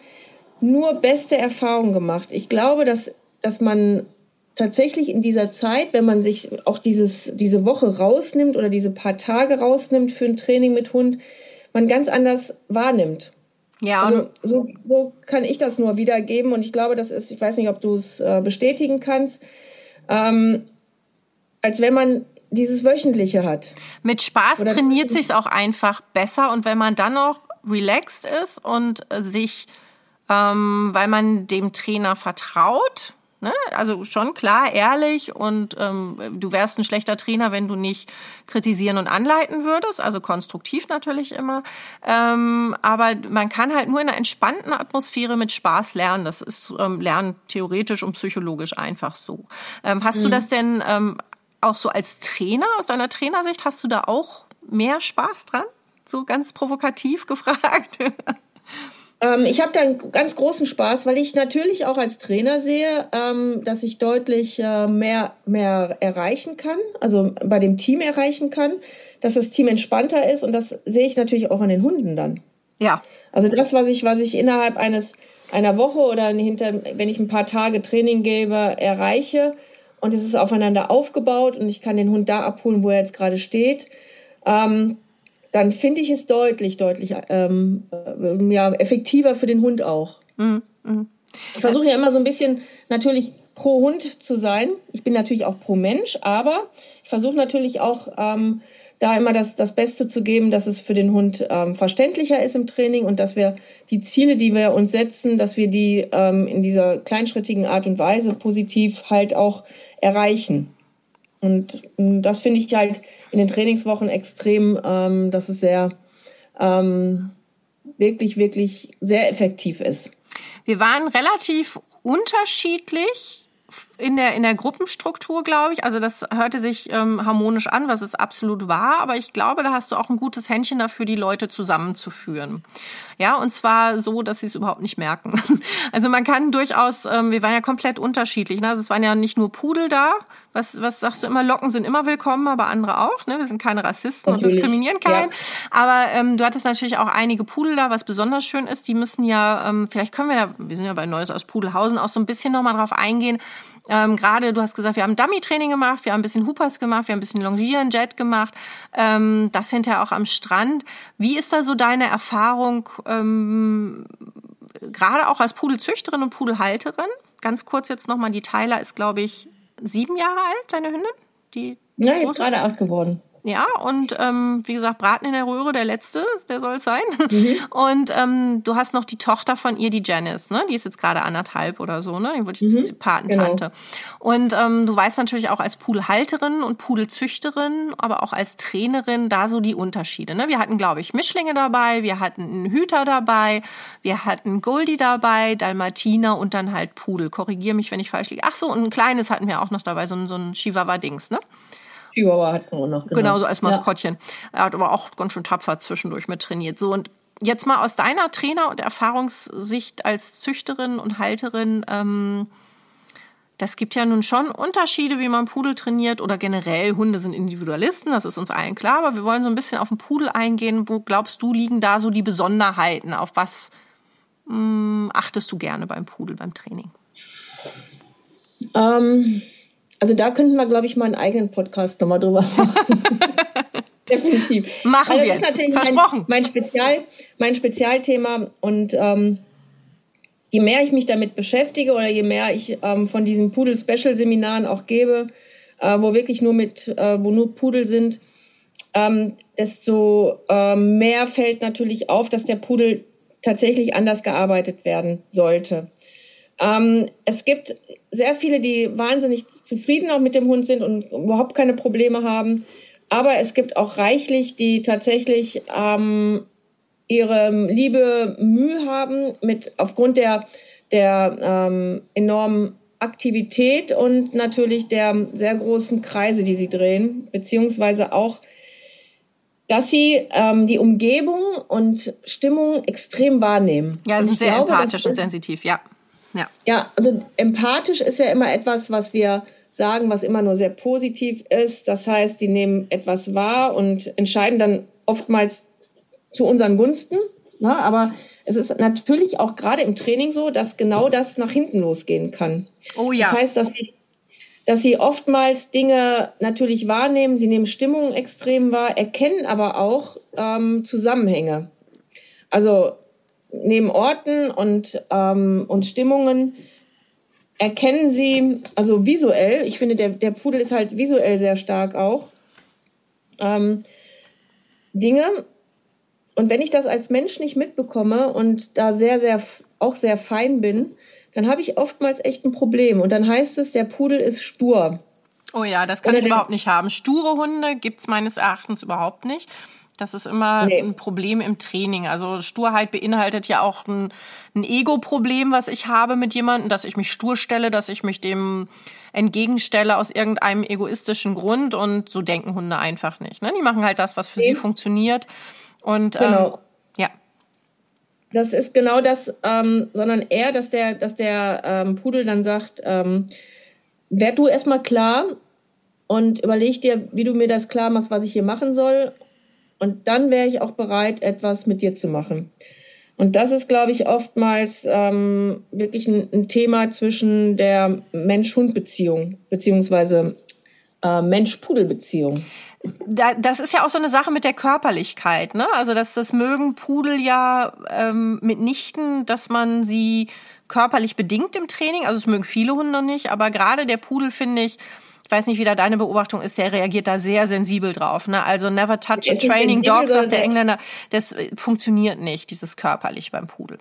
nur beste Erfahrungen gemacht. Ich glaube, dass, dass man tatsächlich in dieser Zeit, wenn man sich auch dieses, diese Woche rausnimmt oder diese paar Tage rausnimmt für ein Training mit Hund, man ganz anders wahrnimmt. Ja, also so, so kann ich das nur wiedergeben und ich glaube, das ist, ich weiß nicht, ob du es äh, bestätigen kannst. Ähm, als wenn man dieses Wöchentliche hat. Mit Spaß Oder trainiert sich auch einfach besser und wenn man dann noch relaxed ist und sich, ähm, weil man dem Trainer vertraut, ne? also schon klar, ehrlich und ähm, du wärst ein schlechter Trainer, wenn du nicht kritisieren und anleiten würdest, also konstruktiv natürlich immer. Ähm, aber man kann halt nur in einer entspannten Atmosphäre mit Spaß lernen. Das ist ähm, Lernen theoretisch und psychologisch einfach so. Ähm, hast mhm. du das denn ähm, auch so als Trainer, aus deiner Trainersicht, hast du da auch mehr Spaß dran? So ganz provokativ gefragt. Ähm, ich habe da einen ganz großen Spaß, weil ich natürlich auch als Trainer sehe, ähm, dass ich deutlich äh, mehr, mehr erreichen kann, also bei dem Team erreichen kann, dass das Team entspannter ist und das sehe ich natürlich auch an den Hunden dann. Ja. Also das, was ich, was ich innerhalb eines einer Woche oder hinter, wenn ich ein paar Tage Training gebe, erreiche, und es ist aufeinander aufgebaut und ich kann den Hund da abholen, wo er jetzt gerade steht, ähm, dann finde ich es deutlich, deutlich ähm, äh, ja, effektiver für den Hund auch. Mhm. Mhm. Ich versuche ja immer so ein bisschen natürlich pro Hund zu sein. Ich bin natürlich auch pro Mensch, aber ich versuche natürlich auch ähm, da immer das, das Beste zu geben, dass es für den Hund ähm, verständlicher ist im Training und dass wir die Ziele, die wir uns setzen, dass wir die ähm, in dieser kleinschrittigen Art und Weise positiv halt auch erreichen. Und das finde ich halt in den Trainingswochen extrem, ähm, dass es sehr ähm, wirklich, wirklich sehr effektiv ist. Wir waren relativ unterschiedlich in der, in der Gruppenstruktur, glaube ich. Also das hörte sich ähm, harmonisch an, was es absolut war. Aber ich glaube, da hast du auch ein gutes Händchen dafür, die Leute zusammenzuführen. Ja, und zwar so, dass sie es überhaupt nicht merken. Also man kann durchaus, ähm, wir waren ja komplett unterschiedlich. Ne? Also es waren ja nicht nur Pudel da. Was, was sagst du immer? Locken sind immer willkommen, aber andere auch. Ne? Wir sind keine Rassisten natürlich. und diskriminieren keinen. Ja. Aber ähm, du hattest natürlich auch einige Pudel da, was besonders schön ist. Die müssen ja, ähm, vielleicht können wir da, wir sind ja bei Neues aus Pudelhausen, auch so ein bisschen nochmal drauf eingehen, ähm, Gerade, du hast gesagt, wir haben Dummy-Training gemacht, wir haben ein bisschen Hoopers gemacht, wir haben ein bisschen Longieren, Jet gemacht, ähm, das hinterher auch am Strand. Wie ist da so deine Erfahrung, ähm, gerade auch als Pudelzüchterin und Pudelhalterin? Ganz kurz jetzt nochmal, die Tyler ist, glaube ich, sieben Jahre alt, deine Hündin? Die ja, jetzt gerade acht geworden. Ja, und ähm, wie gesagt, Braten in der Röhre, der letzte, der soll es sein. Mhm. Und ähm, du hast noch die Tochter von ihr, die Janice, ne? Die ist jetzt gerade anderthalb oder so, ne? Die wurde jetzt mhm. Patentante. Genau. Und ähm, du weißt natürlich auch als Pudelhalterin und Pudelzüchterin, aber auch als Trainerin da so die Unterschiede. Ne? Wir hatten, glaube ich, Mischlinge dabei, wir hatten einen Hüter dabei, wir hatten Goldie dabei, Dalmatiner und dann halt Pudel. Korrigier mich, wenn ich falsch liege. Ach so, und ein kleines hatten wir auch noch dabei, so ein, so ein Chihuahua-Dings, ne? Chihuahua hatten wir noch. Genau, genau so als Maskottchen. Ja. Er hat aber auch ganz schön tapfer zwischendurch mit trainiert. So und jetzt mal aus deiner Trainer- und Erfahrungssicht als Züchterin und Halterin. Ähm, das gibt ja nun schon Unterschiede, wie man Pudel trainiert oder generell Hunde sind Individualisten, das ist uns allen klar, aber wir wollen so ein bisschen auf den Pudel eingehen. Wo glaubst du, liegen da so die Besonderheiten? Auf was mh, hm, achtest du gerne beim Pudel, beim Training? Ähm, also da könnten wir, glaube ich, mal einen eigenen Podcast nochmal drüber machen. Definitiv. Machen also, wir. Das ist natürlich Versprochen. Mein, mein, Spezial, mein Spezialthema und ähm, je mehr ich mich damit beschäftige oder je mehr ich ähm, von diesen Pudel-Special-Seminaren auch gebe, äh, wo wirklich nur mit, äh, wo nur Pudel sind, ähm, desto äh, mehr fällt natürlich auf, dass der Pudel tatsächlich anders gearbeitet werden sollte. Ähm, es gibt sehr viele, die wahnsinnig zufrieden auch mit dem Hund sind und überhaupt keine Probleme haben. Aber es gibt auch reichlich, die tatsächlich ähm, ihre liebe Mühe haben mit aufgrund der, der ähm, enormen Aktivität und natürlich der sehr großen Kreise, die sie drehen, beziehungsweise auch, dass sie ähm, die Umgebung und Stimmung extrem wahrnehmen. Ja, sind sehr glaube, empathisch und sensitiv, ja. Ja. ja, also empathisch ist ja immer etwas, was wir sagen, was immer nur sehr positiv ist. Das heißt, die nehmen etwas wahr und entscheiden dann oftmals zu unseren Gunsten. Na, ne? aber es ist natürlich auch gerade im Training so, dass genau das nach hinten losgehen kann. Oh ja. Das heißt, dass sie, dass sie oftmals Dinge natürlich wahrnehmen, sie nehmen Stimmungen extrem wahr, erkennen aber auch ähm, Zusammenhänge. Also neben Orten und, ähm, und Stimmungen erkennen sie, also visuell, ich finde, der, der Pudel ist halt visuell sehr stark auch, ähm, Dinge. Und wenn ich das als Mensch nicht mitbekomme und da sehr, sehr, auch sehr fein bin, dann habe ich oftmals echt ein Problem. Und dann heißt es, der Pudel ist stur. Oh ja, das kann Oder ich überhaupt nicht haben. Sture Hunde gibt es meines Erachtens überhaupt nicht. Das ist immer nee. ein Problem im Training. Also Sturheit beinhaltet ja auch ein, ein Ego-Problem, was ich habe mit jemandem, dass ich mich stur stelle, dass ich mich dem entgegenstelle aus irgendeinem egoistischen Grund. Und so denken Hunde einfach nicht. Ne? Die machen halt das, was für nee. sie funktioniert. Und ähm, genau. Ähm, ja. Das ist genau das, ähm, sondern eher, dass der, dass der ähm, Pudel dann sagt, ähm, werd du erstmal klar und überleg dir, wie du mir das klar machst, was ich hier machen soll. Und dann wäre ich auch bereit, etwas mit dir zu machen. Und das ist, glaube ich, oftmals ähm, wirklich ein, ein, Thema zwischen der Mensch-Hund-Beziehung, beziehungsweise äh, Mensch-Pudel-Beziehung. Da, das ist ja auch so eine Sache mit der Körperlichkeit, ne? Also dass das mögen Pudel ja ähm, mitnichten, dass man sie körperlich bedingt im Training. Also es mögen viele Hunde nicht, aber gerade der Pudel finde ich ich weiß nicht, wie da deine Beobachtung ist, der reagiert da sehr sensibel drauf. Ne? Also never touch a training dog, sagt der Engländer. Das äh, funktioniert nicht, dieses körperlich beim Pudel.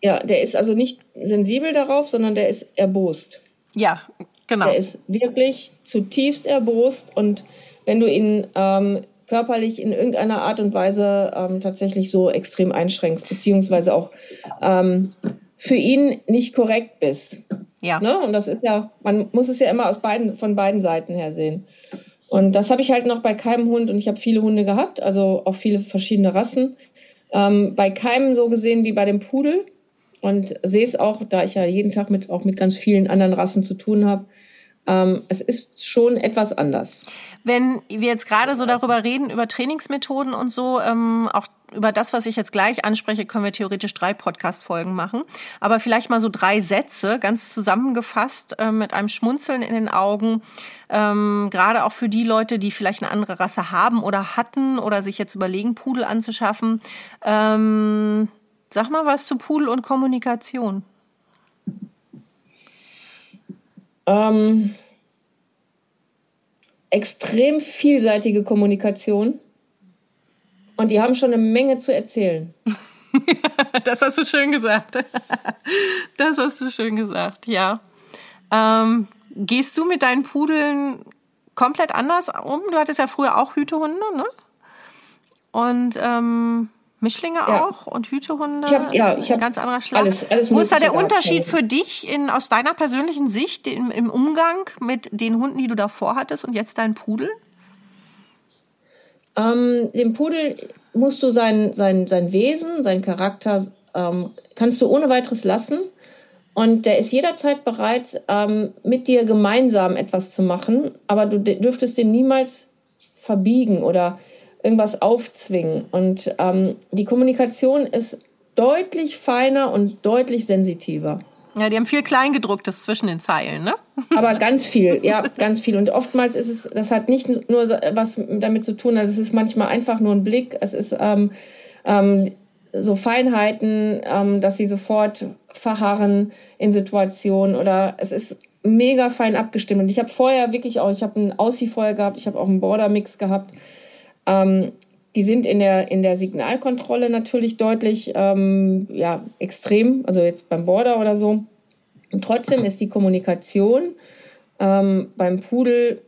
Ja, der ist also nicht sensibel darauf, sondern der ist erbost. Ja, genau. Der ist wirklich zutiefst erbost und wenn du ihn ähm, körperlich in irgendeiner Art und Weise ähm, tatsächlich so extrem einschränkst, beziehungsweise auch ähm, für ihn nicht korrekt bist, Ja. Ne? Und das ist ja, man muss es ja immer aus beiden, von beiden Seiten her sehen. Und das habe ich halt noch bei keinem Hund und ich habe viele Hunde gehabt, also auch viele verschiedene Rassen. Ähm, bei keinem so gesehen wie bei dem Pudel und sehe es auch, da ich ja jeden Tag mit auch mit ganz vielen anderen Rassen zu tun habe. Ähm, es ist schon etwas anders. Wenn wir jetzt gerade so darüber reden, über Trainingsmethoden und so, ähm, auch über das, was ich jetzt gleich anspreche, können wir theoretisch drei Podcast-Folgen machen. Aber vielleicht mal so drei Sätze, ganz zusammengefasst, äh, mit einem Schmunzeln in den Augen. Ähm, gerade auch für die Leute, die vielleicht eine andere Rasse haben oder hatten oder sich jetzt überlegen, Pudel anzuschaffen. Ähm, sag mal was zu Pudel und Kommunikation. Ähm, extrem vielseitige Kommunikation. Und die haben schon eine Menge zu erzählen. das hast du schön gesagt. Das hast du schön gesagt, ja. Ähm, gehst du mit deinen Pudeln komplett anders um? Du hattest ja früher auch Hütehunde, ne? Und ähm, Mischlinge ja. auch und Hütehunde? Ich hab, ja, ich habe ganz anderer Schlag. Alles, alles Wo ist da der Unterschied für dich in, aus deiner persönlichen Sicht im, im Umgang mit den Hunden, die du davor hattest und jetzt dein Pudel? Ähm, dem Pudel musst du sein, sein, sein Wesen, sein Charakter, ähm, kannst du ohne weiteres lassen. Und der ist jederzeit bereit, ähm, mit dir gemeinsam etwas zu machen, aber du dürftest den niemals verbiegen oder irgendwas aufzwingen. Und ähm, die Kommunikation ist deutlich feiner und deutlich sensitiver. Ja, die haben viel Kleingedrucktes zwischen den Zeilen, ne? Aber ganz viel, ja, ganz viel. Und oftmals ist es, das hat nicht nur was damit zu tun, also es ist manchmal einfach nur ein Blick, es ist ähm, ähm, so Feinheiten, ähm, dass sie sofort verharren in Situationen oder es ist mega fein abgestimmt. Und ich habe vorher wirklich auch, ich habe einen Aussie vorher gehabt, ich habe auch einen Border-Mix gehabt ähm, die sind in der, in der Signalkontrolle natürlich deutlich ähm, ja, extrem, also jetzt beim Border oder so. Und trotzdem ist die Kommunikation ähm, beim Pudel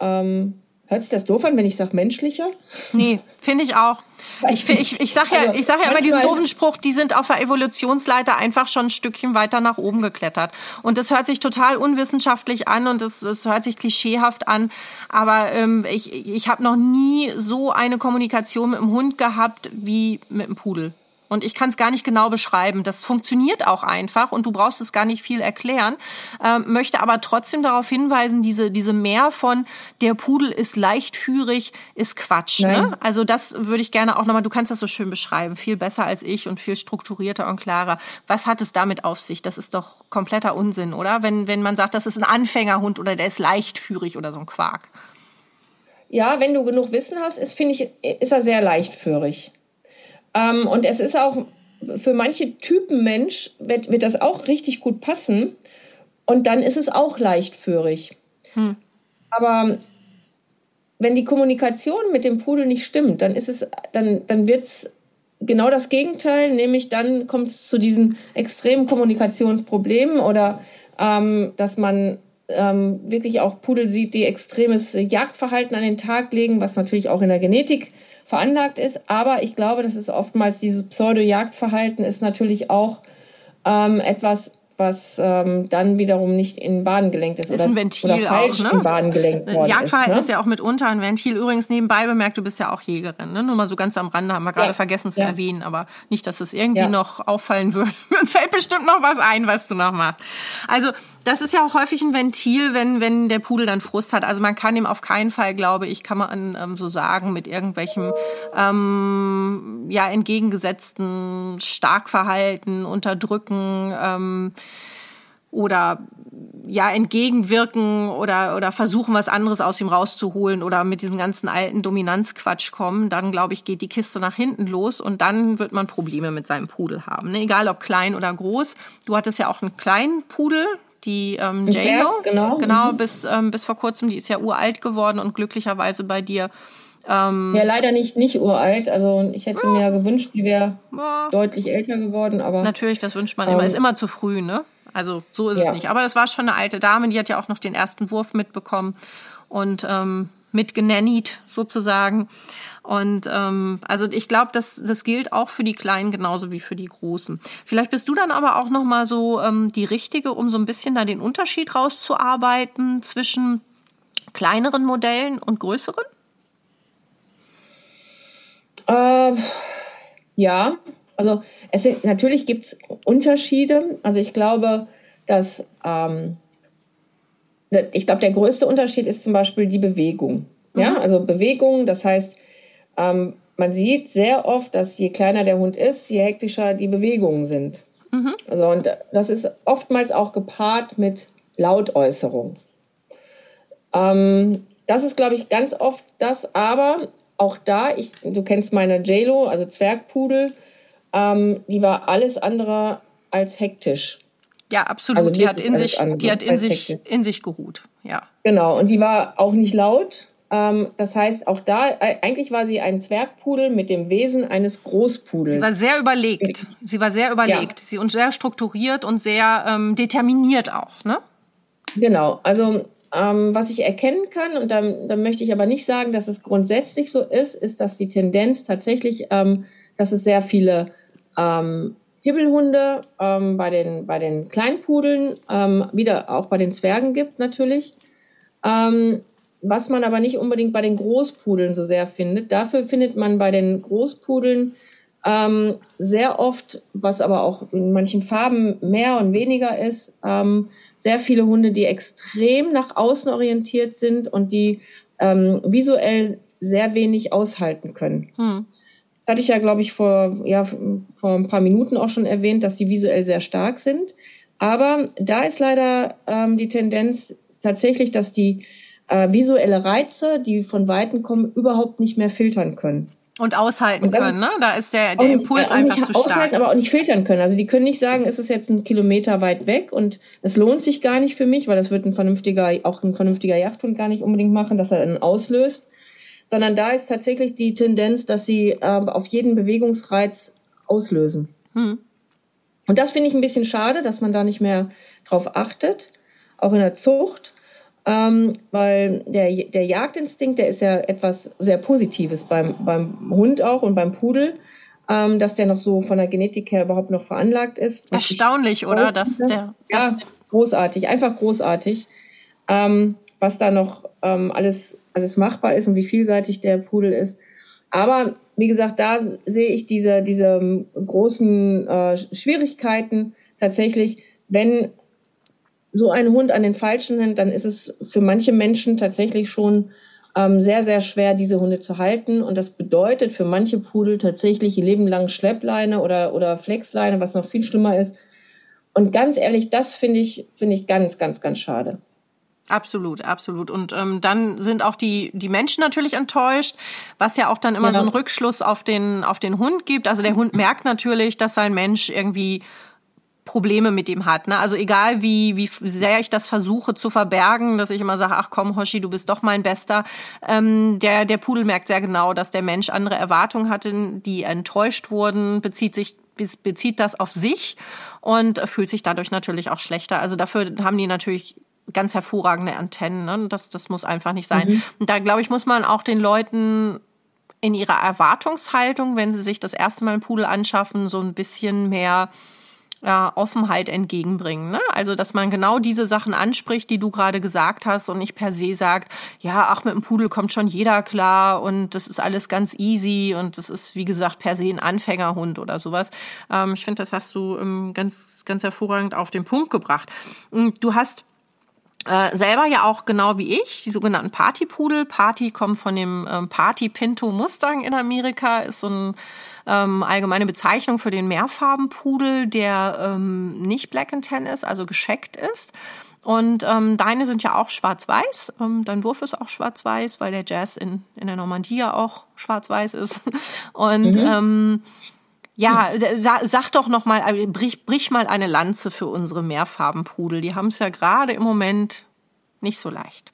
ähm, Hört sich das doof an, wenn ich sage menschlicher? Nee, finde ich auch. Ich, ich, ich sage ja, also, ich sag ja immer diesen doofen Spruch, die sind auf der Evolutionsleiter einfach schon ein Stückchen weiter nach oben geklettert. Und das hört sich total unwissenschaftlich an und das, das hört sich klischeehaft an. Aber ähm, ich, ich habe noch nie so eine Kommunikation mit dem Hund gehabt wie mit dem Pudel. Und ich kann es gar nicht genau beschreiben. Das funktioniert auch einfach und du brauchst es gar nicht viel erklären. Ähm, möchte aber trotzdem darauf hinweisen, diese, diese mehr von der Pudel ist leichtführig, ist Quatsch. Ne? Also das würde ich gerne auch nochmal, du kannst das so schön beschreiben, viel besser als ich und viel strukturierter und klarer. Was hat es damit auf sich? Das ist doch kompletter Unsinn, oder? Wenn, wenn man sagt, das ist ein Anfängerhund oder der ist leichtführig oder so ein Quark. Ja, wenn du genug Wissen hast, ist, finde ich, ist er sehr leichtführig. Ähm, und es ist auch für manche Typen Mensch wird, wird das auch richtig gut passen. Und dann ist es auch leichtführig. Hm. Aber wenn die Kommunikation mit dem Pudel nicht stimmt, dann ist es, dann, dann wird es genau das Gegenteil, nämlich dann kommt es zu diesen extremen Kommunikationsproblemen oder ähm, dass man ähm, wirklich auch Pudel sieht, die extremes Jagdverhalten an den Tag legen, was natürlich auch in der Genetik veranlagt ist. Aber ich glaube, dass es oftmals dieses Pseudo-Jagdverhalten ist natürlich auch ähm, etwas, was ähm, dann wiederum nicht in Baden gelenkt ist. Ist oder, ein Ventil oder falsch auch, ne? in Baden gelenkt worden Jagdverhalten ist, ne? ist, ja auch mitunter ein Ventil. Übrigens nebenbei bemerkt, du bist ja auch Jägerin. Ne? Nur mal so ganz am Rande haben wir gerade ja. vergessen zu ja. erwähnen, aber nicht, dass es irgendwie ja. noch auffallen würde. Uns fällt bestimmt noch was ein, was du noch machst. Also das ist ja auch häufig ein Ventil, wenn, wenn der Pudel dann Frust hat. Also man kann ihm auf keinen Fall, glaube ich, kann man ähm, so sagen, mit irgendwelchem ähm, ja entgegengesetzten Starkverhalten, Unterdrücken ähm, oder ja entgegenwirken oder oder versuchen was anderes aus ihm rauszuholen oder mit diesem ganzen alten Dominanzquatsch kommen, dann glaube ich geht die Kiste nach hinten los und dann wird man Probleme mit seinem Pudel haben, ne? egal ob klein oder groß. Du hattest ja auch einen kleinen Pudel, die ähm, JLo, genau, genau mhm. bis, ähm, bis vor kurzem, die ist ja uralt geworden und glücklicherweise bei dir. Ähm, ja, leider nicht, nicht uralt. Also ich hätte ja. mir gewünscht, die wäre ja. deutlich älter geworden, aber. Natürlich, das wünscht man immer. Ist immer zu früh, ne? Also so ist ja. es nicht. Aber das war schon eine alte Dame, die hat ja auch noch den ersten Wurf mitbekommen. Und ähm, mit genannied sozusagen. Und ähm, also ich glaube, das, das gilt auch für die Kleinen genauso wie für die Großen. Vielleicht bist du dann aber auch noch mal so ähm, die Richtige, um so ein bisschen da den Unterschied rauszuarbeiten zwischen kleineren Modellen und größeren? Äh, ja, also es sind, natürlich gibt es Unterschiede. Also ich glaube, dass ähm, ich glaube, der größte Unterschied ist zum Beispiel die Bewegung. Ja, mhm. also Bewegung, das heißt, ähm, man sieht sehr oft, dass je kleiner der Hund ist, je hektischer die Bewegungen sind. Mhm. Also, und das ist oftmals auch gepaart mit Lautäußerung. Ähm, das ist, glaube ich, ganz oft das, aber auch da, ich, du kennst meine JLo, also Zwergpudel, ähm, die war alles andere als hektisch. Ja, absolut. Also die hat in sich, die hat in sich, in sich geruht. Ja. Genau. Und die war auch nicht laut. Ähm, das heißt, auch da, äh, eigentlich war sie ein Zwergpudel mit dem Wesen eines Großpudels. Sie war sehr überlegt. Sie war sehr überlegt. Ja. Sie und sehr strukturiert und sehr ähm, determiniert auch, ne? Genau. Also, ähm, was ich erkennen kann, und da, da möchte ich aber nicht sagen, dass es grundsätzlich so ist, ist, dass die Tendenz tatsächlich, ähm, dass es sehr viele ähm, Hibbelhunde ähm, bei, den, bei den Kleinpudeln, wieder auch bei den Zwergen gibt natürlich. Was man aber nicht unbedingt bei den Großpudeln so sehr findet. Dafür findet man bei den Großpudeln ähm, sehr oft, was aber auch in manchen Farben mehr und weniger ist, ähm, sehr viele Hunde, die extrem nach außen orientiert sind und die ähm, visuell sehr wenig aushalten können. Hm hatte ich ja, glaube ich, vor, ja, vor ein paar Minuten auch schon erwähnt, dass sie visuell sehr stark sind. Aber da ist leider ähm, die Tendenz tatsächlich, dass die äh, visuelle Reize, die von Weitem kommen, überhaupt nicht mehr filtern können. Und aushalten und können, ne? Da ist der, der Impuls nicht, einfach zu stark. Aushalten, aber auch nicht filtern können. Also die können nicht sagen, ist es jetzt ein Kilometer weit weg und es lohnt sich gar nicht für mich, weil das wird ein vernünftiger, auch ein vernünftiger Jagdhund gar nicht unbedingt machen, dass er dann auslöst sondern da ist tatsächlich die Tendenz, dass sie äh, auf jeden Bewegungsreiz auslösen. Hm. Und das finde ich ein bisschen schade, dass man da nicht mehr drauf achtet, auch in der Zucht, ähm, weil der, der Jagdinstinkt, der ist ja etwas sehr Positives beim, beim Hund auch und beim Pudel. Ähm, dass der noch so von der Genetik her überhaupt noch veranlagt ist. Erstaunlich, oder? Dass der, ja, großartig, einfach großartig. Ähm, was da noch ähm, alles alles machbar ist und wie vielseitig der Pudel ist. Aber wie gesagt, da sehe ich diese, diese großen äh, Schwierigkeiten tatsächlich, wenn so ein Hund an den Falschen rennt, dann ist es für manche Menschen tatsächlich schon ähm, sehr, sehr schwer, diese Hunde zu halten. Und das bedeutet für manche Pudel tatsächlich ihr Leben lang Schleppleine oder, oder Flexleine, was noch viel schlimmer ist. Und ganz ehrlich, das finde ich, finde ich ganz, ganz, ganz schade. Absolut, absolut. Und ähm, dann sind auch die, die Menschen natürlich enttäuscht, was ja auch dann immer ja. so einen Rückschluss auf den, auf den Hund gibt. Also der Hund merkt natürlich, dass sein Mensch irgendwie Probleme mit ihm hat. Ne? Also egal wie, wie sehr ich das versuche zu verbergen, dass ich immer sage, ach komm, Hoshi, du bist doch mein Bester. Ähm, der, der Pudel merkt sehr genau, dass der Mensch andere Erwartungen hatte, die enttäuscht wurden, bezieht sich bezieht das auf sich und fühlt sich dadurch natürlich auch schlechter. Also dafür haben die natürlich ganz hervorragende Antennen. Ne? Das, das muss einfach nicht sein. Mhm. Und da, glaube ich, muss man auch den Leuten in ihrer Erwartungshaltung, wenn sie sich das erste Mal einen Pudel anschaffen, so ein bisschen mehr ja, Offenheit entgegenbringen. Ne? Also, dass man genau diese Sachen anspricht, die du gerade gesagt hast und nicht per se sagt, ja, ach, mit dem Pudel kommt schon jeder klar und das ist alles ganz easy und das ist, wie gesagt, per se ein Anfängerhund oder sowas. Ähm, ich finde, das hast du ähm, ganz, ganz hervorragend auf den Punkt gebracht. Du hast äh, selber ja auch genau wie ich, die sogenannten Partypudel. Party kommt von dem ähm, Party Pinto Mustang in Amerika, ist so eine ähm, allgemeine Bezeichnung für den Mehrfarbenpudel, der ähm, nicht Black and Tan ist, also gescheckt ist. Und ähm, deine sind ja auch schwarz-weiß. Ähm, dein Wurf ist auch schwarz-weiß, weil der Jazz in, in der Normandie ja auch schwarz-weiß ist. Und mhm. ähm, ja, sag doch noch mal, äh, brich, brich mal eine Lanze für unsere Mehrfarbenpudel. Die haben es ja gerade im Moment nicht so leicht.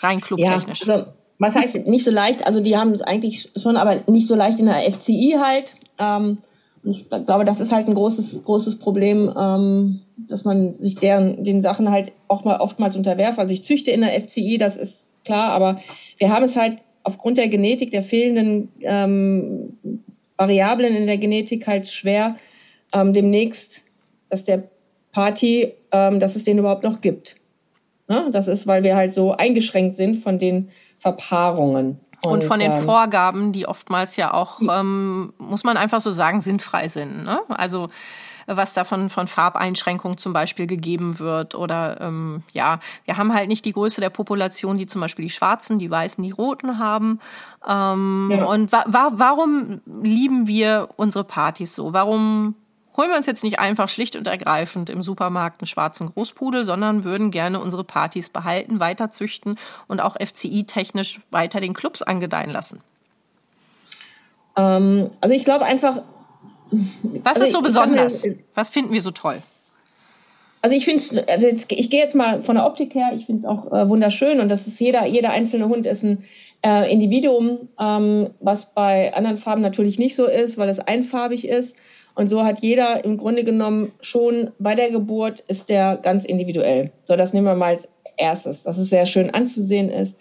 Rein clubtechnisch. Ja, also, was heißt nicht so leicht? Also die haben es eigentlich schon, aber nicht so leicht in der FCI halt. Ähm, ich glaube, das ist halt ein großes, großes Problem, ähm, dass man sich deren, den Sachen halt auch mal oftmals unterwerft. Also ich züchte in der FCI, das ist klar, aber wir haben es halt aufgrund der Genetik, der fehlenden ähm, Variablen in der Genetik halt schwer, ähm, demnächst, dass der Party, ähm, dass es den überhaupt noch gibt. Ne? Das ist, weil wir halt so eingeschränkt sind von den Verpaarungen. Und, und von den ähm, Vorgaben, die oftmals ja auch, ähm, muss man einfach so sagen, sinnfrei sind. Ne? Also was da von, von Farbeinschränkungen zum Beispiel gegeben wird. Oder ähm, ja, wir haben halt nicht die Größe der Population, die zum Beispiel die Schwarzen, die Weißen, die Roten haben. Ähm, ja. Und wa wa warum lieben wir unsere Partys so? Warum holen wir uns jetzt nicht einfach schlicht und ergreifend im Supermarkt einen schwarzen Großpudel, sondern würden gerne unsere Partys behalten, weiter züchten und auch FCI-technisch weiter den Clubs angedeihen lassen? Ähm, also ich glaube einfach, was also ist so besonders? Mir, Was finden wir so toll? Also ich finde also ich gehe jetzt mal von der Optik her, ich finde es auch äh, wunderschön und das ist jeder, jeder einzelne Hund ist ein äh, Individuum, ähm, was bei anderen Farben natürlich nicht so ist, weil es einfarbig ist. Und so hat jeder im Grunde genommen schon bei der Geburt ist der ganz individuell. So, das nehmen wir mal als erstes, dass es sehr schön anzusehen ist.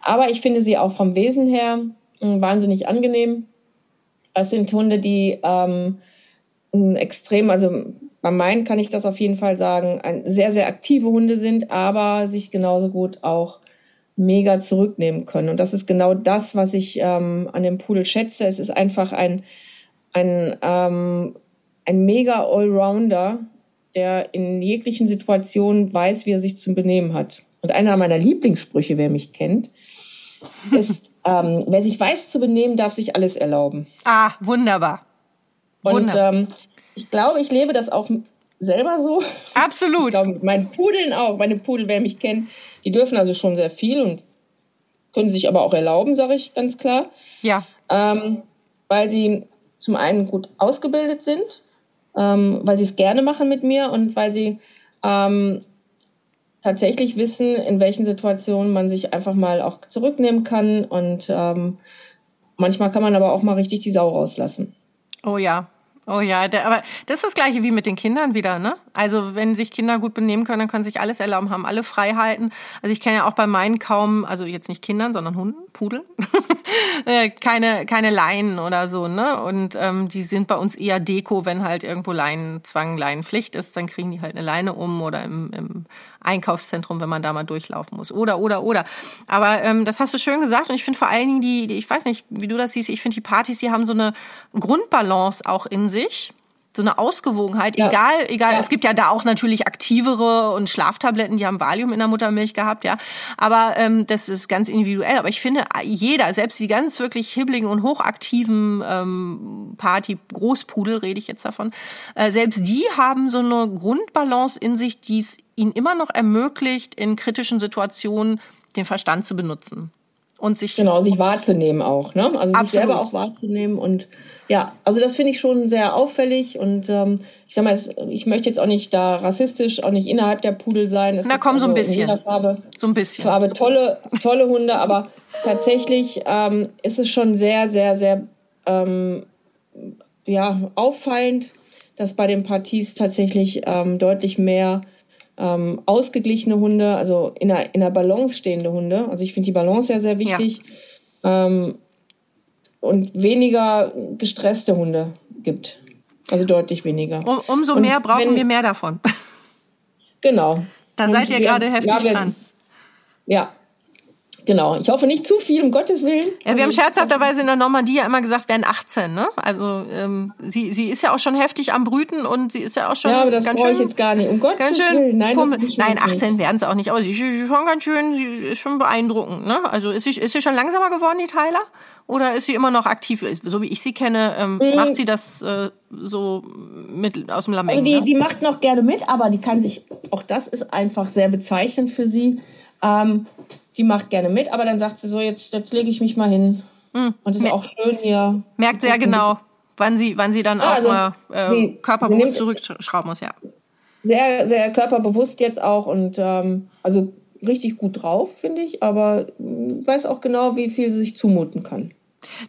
Aber ich finde sie auch vom Wesen her äh, wahnsinnig angenehm. Es sind Hunde, die ähm, extrem, also bei meinen kann ich das auf jeden Fall sagen, sehr, sehr aktive Hunde sind, aber sich genauso gut auch mega zurücknehmen können. Und das ist genau das, was ich ähm, an dem Pudel schätze. Es ist einfach ein, ein, ähm, ein mega Allrounder, der in jeglichen Situationen weiß, wie er sich zu benehmen hat. Und einer meiner Lieblingssprüche, wer mich kennt, ist, ähm, wer sich weiß zu benehmen, darf sich alles erlauben. Ah, wunderbar. Und wunderbar. Ähm, ich glaube, ich lebe das auch selber so. Absolut. Ich glaube, meinen Pudeln auch. Meine Pudel, wer mich kennt, die dürfen also schon sehr viel und können sich aber auch erlauben, sage ich ganz klar. Ja. Ähm, weil sie zum einen gut ausgebildet sind, ähm, weil sie es gerne machen mit mir und weil sie ähm, tatsächlich wissen, in welchen Situationen man sich einfach mal auch zurücknehmen kann. Und ähm, manchmal kann man aber auch mal richtig die Sau rauslassen. Oh ja, Oh ja, der, aber das ist das gleiche wie mit den Kindern wieder, ne? Also wenn sich Kinder gut benehmen können, dann können sich alles erlauben, haben alle Freiheiten. Also ich kenne ja auch bei meinen kaum, also jetzt nicht Kindern, sondern Hunden, Pudeln, äh, keine keine Leinen oder so, ne? Und ähm, die sind bei uns eher Deko, wenn halt irgendwo Leinenzwang, Leinenpflicht ist, dann kriegen die halt eine Leine um oder im, im Einkaufszentrum, wenn man da mal durchlaufen muss. Oder, oder, oder. Aber ähm, das hast du schön gesagt und ich finde vor allen Dingen die, die, ich weiß nicht, wie du das siehst, ich finde die Partys, die haben so eine Grundbalance auch in sich so eine Ausgewogenheit, ja. egal, egal, ja. es gibt ja da auch natürlich aktivere und Schlaftabletten, die haben Valium in der Muttermilch gehabt, ja, aber ähm, das ist ganz individuell, aber ich finde, jeder, selbst die ganz wirklich hibbligen und hochaktiven ähm, Party, Großpudel rede ich jetzt davon, äh, selbst die haben so eine Grundbalance in sich, die es ihnen immer noch ermöglicht, in kritischen Situationen den Verstand zu benutzen und sich genau sich wahrzunehmen auch, ne? Also Absolut. sich selber auch wahrzunehmen und ja, also das finde ich schon sehr auffällig und ähm, ich sag mal, ich möchte jetzt auch nicht da rassistisch, auch nicht innerhalb der Pudel sein. Es Na komm, also so ein bisschen. Farbe, so ein bisschen. Farbe tolle, tolle Hunde, aber tatsächlich ähm, ist es schon sehr, sehr, sehr ähm, ja auffallend, dass bei den Partys tatsächlich ähm, deutlich mehr ähm, ausgeglichene Hunde, also in der, in der Balance stehende Hunde. Also ich finde die Balance ja sehr wichtig. Ja. Ähm, und weniger gestresste Hunde gibt. Also deutlich weniger. Um, umso und mehr brauchen wenn, wir mehr davon. Genau. Da und seid ihr gerade heftig ja, dran. Ja, Genau, ich hoffe nicht zu viel, um Gottes Willen. Ja, wir haben scherzhafterweise in der Normandie ja immer gesagt, wären 18, ne? Also ähm, sie, sie ist ja auch schon heftig am Brüten und sie ist ja auch schon ja, aber das ganz schön. Ich jetzt gar nicht. Um Gottes ganz schön Willen. Nein, Nein 18 werden sie auch nicht, aber sie ist schon ganz schön, sie ist schon beeindruckend, ne? Also ist sie, ist sie schon langsamer geworden, die Tyler? Oder ist sie immer noch aktiv? So wie ich sie kenne, ähm, mhm. macht sie das äh, so mit aus dem Lameng? Also die, ne? die macht noch gerne mit, aber die kann sich, auch das ist einfach sehr bezeichnend für sie. Ähm, die macht gerne mit, aber dann sagt sie so, jetzt, jetzt lege ich mich mal hin. Mhm. Und ist auch schön hier. Merkt sehr genau, wann sie, wann sie dann ja, auch also, mal äh, sie, körperbewusst zurückschrauben muss, ja. Sehr, sehr körperbewusst jetzt auch und ähm, also richtig gut drauf, finde ich, aber weiß auch genau, wie viel sie sich zumuten kann.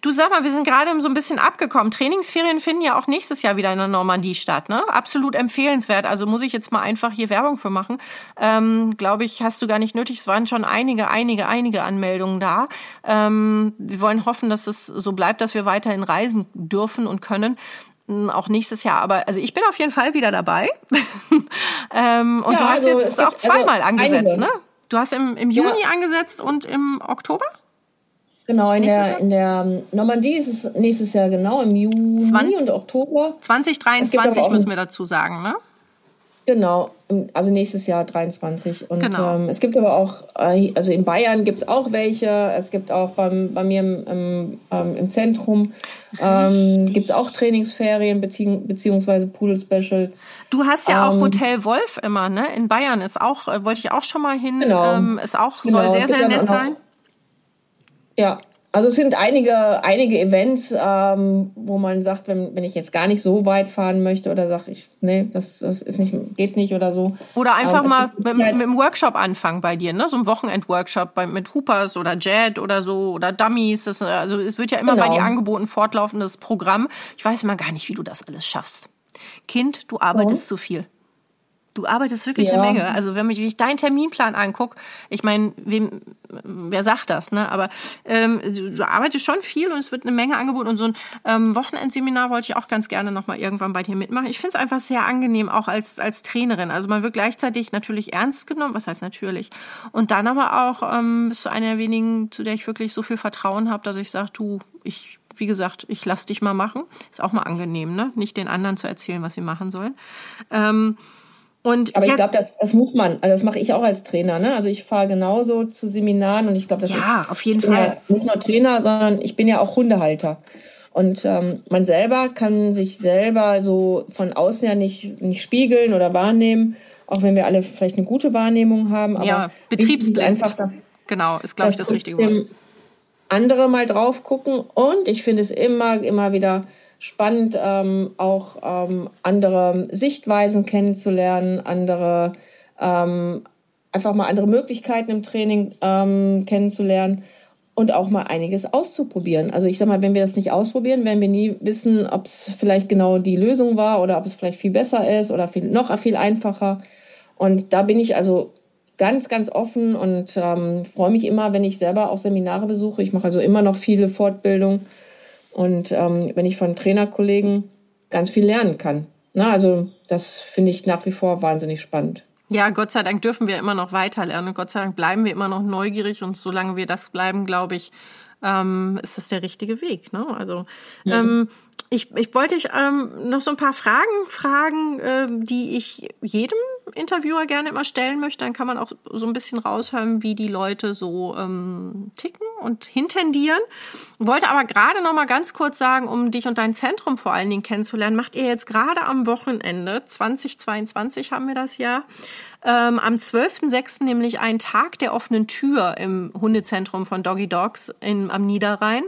Du sag mal, wir sind gerade so ein bisschen abgekommen. Trainingsferien finden ja auch nächstes Jahr wieder in der Normandie statt, ne? Absolut empfehlenswert. Also muss ich jetzt mal einfach hier Werbung für machen. Ähm, Glaube ich, hast du gar nicht nötig. Es waren schon einige, einige, einige Anmeldungen da. Ähm, wir wollen hoffen, dass es so bleibt, dass wir weiterhin reisen dürfen und können hm, auch nächstes Jahr. Aber also ich bin auf jeden Fall wieder dabei. ähm, und ja, du hast also, jetzt auch also zweimal also angesetzt, einige. ne? Du hast im, im Juni ja. angesetzt und im Oktober? Genau, in der, in der Normandie ist es nächstes Jahr genau, im Juni 20, und Oktober. 2023 müssen wir dazu sagen, ne? Genau, also nächstes Jahr 23. Und genau. ähm, es gibt aber auch, äh, also in Bayern gibt es auch welche, es gibt auch beim, bei mir im, im, ähm, im Zentrum ähm, gibt es auch Trainingsferien bezieh beziehungsweise Pool-Specials. Du hast ja auch ähm, Hotel Wolf immer, ne? In Bayern ist auch, äh, wollte ich auch schon mal hin, genau. Ähm, ist auch, genau. soll sehr, sehr nett sein. Ja, also es sind einige, einige Events, ähm, wo man sagt, wenn, wenn ich jetzt gar nicht so weit fahren möchte oder sage ich, nee, das, das ist nicht, geht nicht oder so. Oder einfach ähm, mal mit, halt mit einem Workshop anfangen bei dir, ne? So ein Wochenend-Workshop mit Hoopers oder Jet oder so oder Dummies. Das, also es wird ja immer genau. bei dir angeboten, fortlaufendes Programm. Ich weiß immer gar nicht, wie du das alles schaffst. Kind, du arbeitest oh. zu viel. Du arbeitest wirklich ja. eine Menge. Also wenn ich, wenn ich deinen Terminplan angucke, ich meine, wem, wer sagt das, ne? Aber ähm, du arbeitest schon viel und es wird eine Menge angeboten. Und so ein ähm, Wochenendseminar wollte ich auch ganz gerne nochmal irgendwann bei dir mitmachen. Ich finde es einfach sehr angenehm, auch als, als Trainerin. Also man wird gleichzeitig natürlich ernst genommen, was heißt natürlich. Und dann aber auch ähm, bist du einer der wenigen, zu der ich wirklich so viel Vertrauen habe, dass ich sage, du, ich wie gesagt, ich lass dich mal machen. Ist auch mal angenehm, ne? Nicht den anderen zu erzählen, was sie machen sollen. Ähm, und aber ich glaube, das, das muss man. Also das mache ich auch als Trainer. Ne? Also ich fahre genauso zu Seminaren und ich glaube, das ja, ist auf jeden Fall ja nicht nur Trainer, sondern ich bin ja auch Hundehalter. Und ähm, man selber kann sich selber so von außen ja nicht, nicht spiegeln oder wahrnehmen, auch wenn wir alle vielleicht eine gute Wahrnehmung haben. Aber ja, betriebsblind. Einfach, dass, genau, ist, glaube ich, das richtige Wort. Andere mal drauf gucken und ich finde es immer, immer wieder spannend, ähm, auch ähm, andere Sichtweisen kennenzulernen, andere ähm, einfach mal andere Möglichkeiten im Training ähm, kennenzulernen und auch mal einiges auszuprobieren. Also ich sag mal, wenn wir das nicht ausprobieren, werden wir nie wissen, ob es vielleicht genau die Lösung war oder ob es vielleicht viel besser ist oder viel, noch viel einfacher. Und da bin ich also ganz, ganz offen und ähm, freue mich immer, wenn ich selber auch Seminare besuche. Ich mache also immer noch viele Fortbildungen und ähm, wenn ich von Trainerkollegen ganz viel lernen kann. Na, also das finde ich nach wie vor wahnsinnig spannend. Ja, Gott sei Dank dürfen wir immer noch weiter lernen. Gott sei Dank bleiben wir immer noch neugierig und solange wir das bleiben, glaube ich, ähm, ist das der richtige Weg. Ne? Also ja. ähm, ich, ich wollte dich ähm, noch so ein paar Fragen fragen, äh, die ich jedem Interviewer gerne immer stellen möchte. Dann kann man auch so ein bisschen raushören, wie die Leute so ähm, ticken und hintendieren. Wollte aber gerade noch mal ganz kurz sagen, um dich und dein Zentrum vor allen Dingen kennenzulernen, macht ihr jetzt gerade am Wochenende 2022 haben wir das Jahr ähm, am 12.06. nämlich einen Tag der offenen Tür im Hundezentrum von Doggy Dogs in, am Niederrhein.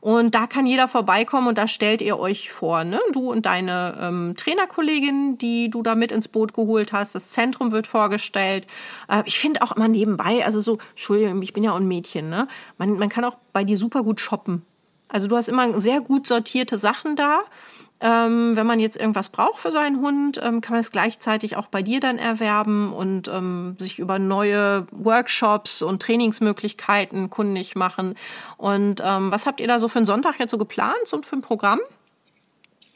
Und da kann jeder vorbeikommen und da stellt ihr euch vor, ne? Du und deine ähm, Trainerkollegin, die du da mit ins Boot geholt hast. Das Zentrum wird vorgestellt. Äh, ich finde auch immer nebenbei, also so, Entschuldigung, ich bin ja auch ein Mädchen, ne? Man, man kann auch bei dir super gut shoppen. Also du hast immer sehr gut sortierte Sachen da. Ähm, wenn man jetzt irgendwas braucht für seinen Hund, ähm, kann man es gleichzeitig auch bei dir dann erwerben und ähm, sich über neue Workshops und Trainingsmöglichkeiten kundig machen. Und ähm, was habt ihr da so für einen Sonntag jetzt so geplant und für ein Programm?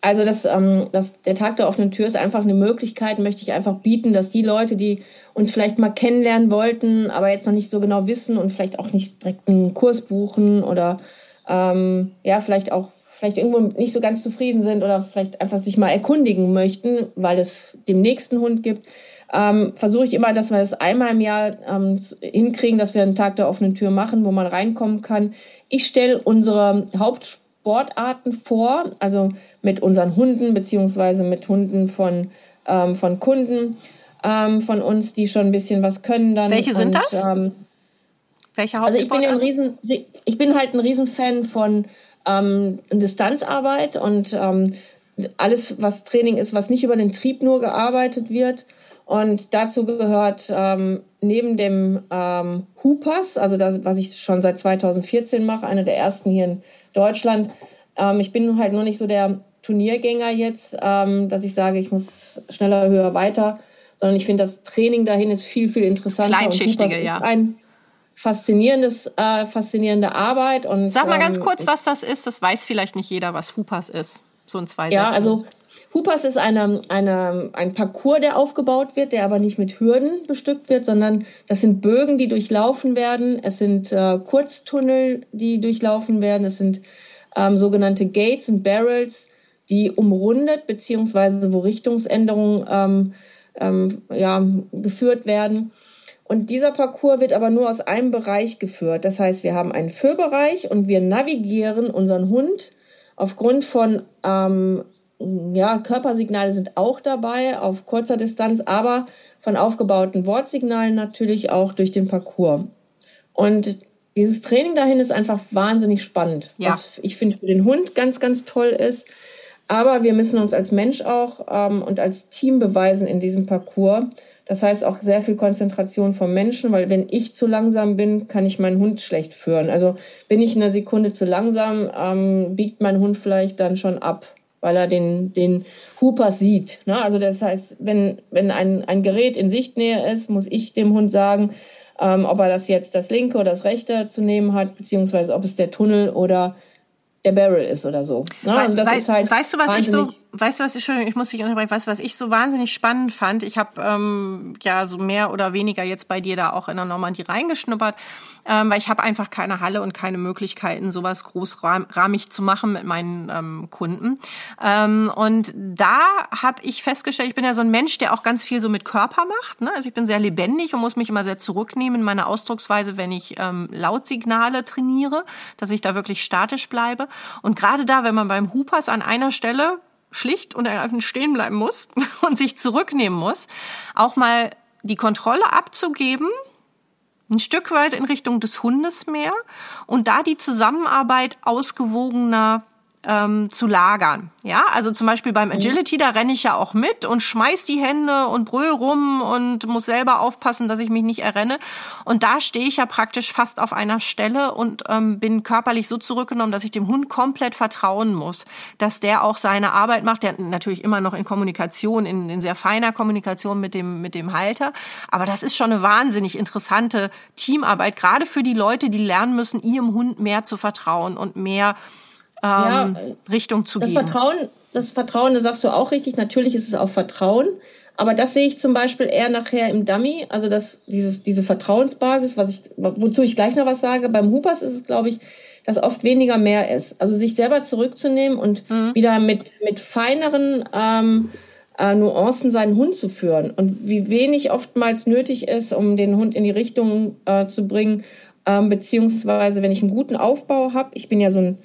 Also das, ähm, das, der Tag der offenen Tür ist einfach eine Möglichkeit, möchte ich einfach bieten, dass die Leute, die uns vielleicht mal kennenlernen wollten, aber jetzt noch nicht so genau wissen und vielleicht auch nicht direkt einen Kurs buchen oder ähm, ja, vielleicht auch vielleicht irgendwo nicht so ganz zufrieden sind oder vielleicht einfach sich mal erkundigen möchten, weil es dem nächsten Hund gibt, ähm, versuche ich immer, dass wir das einmal im Jahr ähm, hinkriegen, dass wir einen Tag der offenen Tür machen, wo man reinkommen kann. Ich stelle unsere Hauptsportarten vor, also mit unseren Hunden beziehungsweise mit Hunden von, ähm, von Kunden ähm, von uns, die schon ein bisschen was können dann. Welche sind Und, das? Ähm, Welche? Also ich bin, ja ein Riesen, ich bin halt ein Riesenfan von ähm, Distanzarbeit und ähm, alles, was Training ist, was nicht über den Trieb nur gearbeitet wird. Und dazu gehört ähm, neben dem ähm, Hoopers, also das, was ich schon seit 2014 mache, eine der ersten hier in Deutschland. Ähm, ich bin halt nur nicht so der Turniergänger jetzt, ähm, dass ich sage, ich muss schneller, höher, weiter, sondern ich finde, das Training dahin ist viel, viel interessanter. Kleinschichtige, ja. Ein faszinierendes, äh, faszinierende Arbeit. Und, Sag mal ganz ähm, kurz, was das ist. Das weiß vielleicht nicht jeder, was Hoopers ist. So ein zwei Ja, also Hoopers ist eine, eine, ein Parcours, der aufgebaut wird, der aber nicht mit Hürden bestückt wird, sondern das sind Bögen, die durchlaufen werden. Es sind äh, Kurztunnel, die durchlaufen werden. Es sind ähm, sogenannte Gates und Barrels, die umrundet beziehungsweise wo Richtungsänderungen ähm, ähm, ja, geführt werden. Und dieser Parcours wird aber nur aus einem Bereich geführt. Das heißt, wir haben einen Führbereich und wir navigieren unseren Hund aufgrund von ähm, ja, Körpersignale sind auch dabei auf kurzer Distanz, aber von aufgebauten Wortsignalen natürlich auch durch den Parcours. Und dieses Training dahin ist einfach wahnsinnig spannend. Ja. Was ich finde für den Hund ganz, ganz toll ist. Aber wir müssen uns als Mensch auch ähm, und als Team beweisen in diesem Parcours. Das heißt auch sehr viel Konzentration vom Menschen, weil wenn ich zu langsam bin, kann ich meinen Hund schlecht führen. Also bin ich in einer Sekunde zu langsam, ähm, biegt mein Hund vielleicht dann schon ab weil er den, den Hooper sieht. Ne? Also das heißt, wenn, wenn ein, ein Gerät in Sichtnähe ist, muss ich dem Hund sagen, ähm, ob er das jetzt das linke oder das rechte zu nehmen hat, beziehungsweise ob es der Tunnel oder der Barrel ist oder so. Ne? Also das We ist halt weißt du, was ich so, weißt du, was ich schon, ich muss dich unterbrechen, weißt du, was ich so wahnsinnig spannend fand? Ich habe ähm, ja so mehr oder weniger jetzt bei dir da auch in der Normandie reingeschnuppert, ähm, weil ich habe einfach keine Halle und keine Möglichkeiten, sowas großrahmig zu machen mit meinen ähm, Kunden. Ähm, und da habe ich festgestellt, ich bin ja so ein Mensch, der auch ganz viel so mit Körper macht. Ne? Also ich bin sehr lebendig und muss mich immer sehr zurücknehmen in meiner Ausdrucksweise, wenn ich ähm, Lautsignale trainiere, dass ich da wirklich statisch bleibe. Und gerade da, wenn man beim Hoopers an einer Stelle schlicht und ergreifend stehen bleiben muss und sich zurücknehmen muss, auch mal die Kontrolle abzugeben, ein Stück weit in Richtung des Hundes mehr und da die Zusammenarbeit ausgewogener ähm, zu lagern. Ja, also zum Beispiel beim mhm. Agility, da renne ich ja auch mit und schmeiß die Hände und brüll rum und muss selber aufpassen, dass ich mich nicht errenne. Und da stehe ich ja praktisch fast auf einer Stelle und ähm, bin körperlich so zurückgenommen, dass ich dem Hund komplett vertrauen muss, dass der auch seine Arbeit macht. Der natürlich immer noch in Kommunikation, in, in sehr feiner Kommunikation mit dem, mit dem Halter. Aber das ist schon eine wahnsinnig interessante Teamarbeit, gerade für die Leute, die lernen müssen, ihrem Hund mehr zu vertrauen und mehr ähm, ja, Richtung zu das gehen. Vertrauen, das Vertrauen, das sagst du auch richtig, natürlich ist es auch Vertrauen. Aber das sehe ich zum Beispiel eher nachher im Dummy, also das, dieses, diese Vertrauensbasis, was ich, wozu ich gleich noch was sage. Beim Hoopers ist es, glaube ich, dass oft weniger mehr ist. Also sich selber zurückzunehmen und mhm. wieder mit, mit feineren ähm, äh, Nuancen seinen Hund zu führen. Und wie wenig oftmals nötig ist, um den Hund in die Richtung äh, zu bringen, ähm, beziehungsweise wenn ich einen guten Aufbau habe, ich bin ja so ein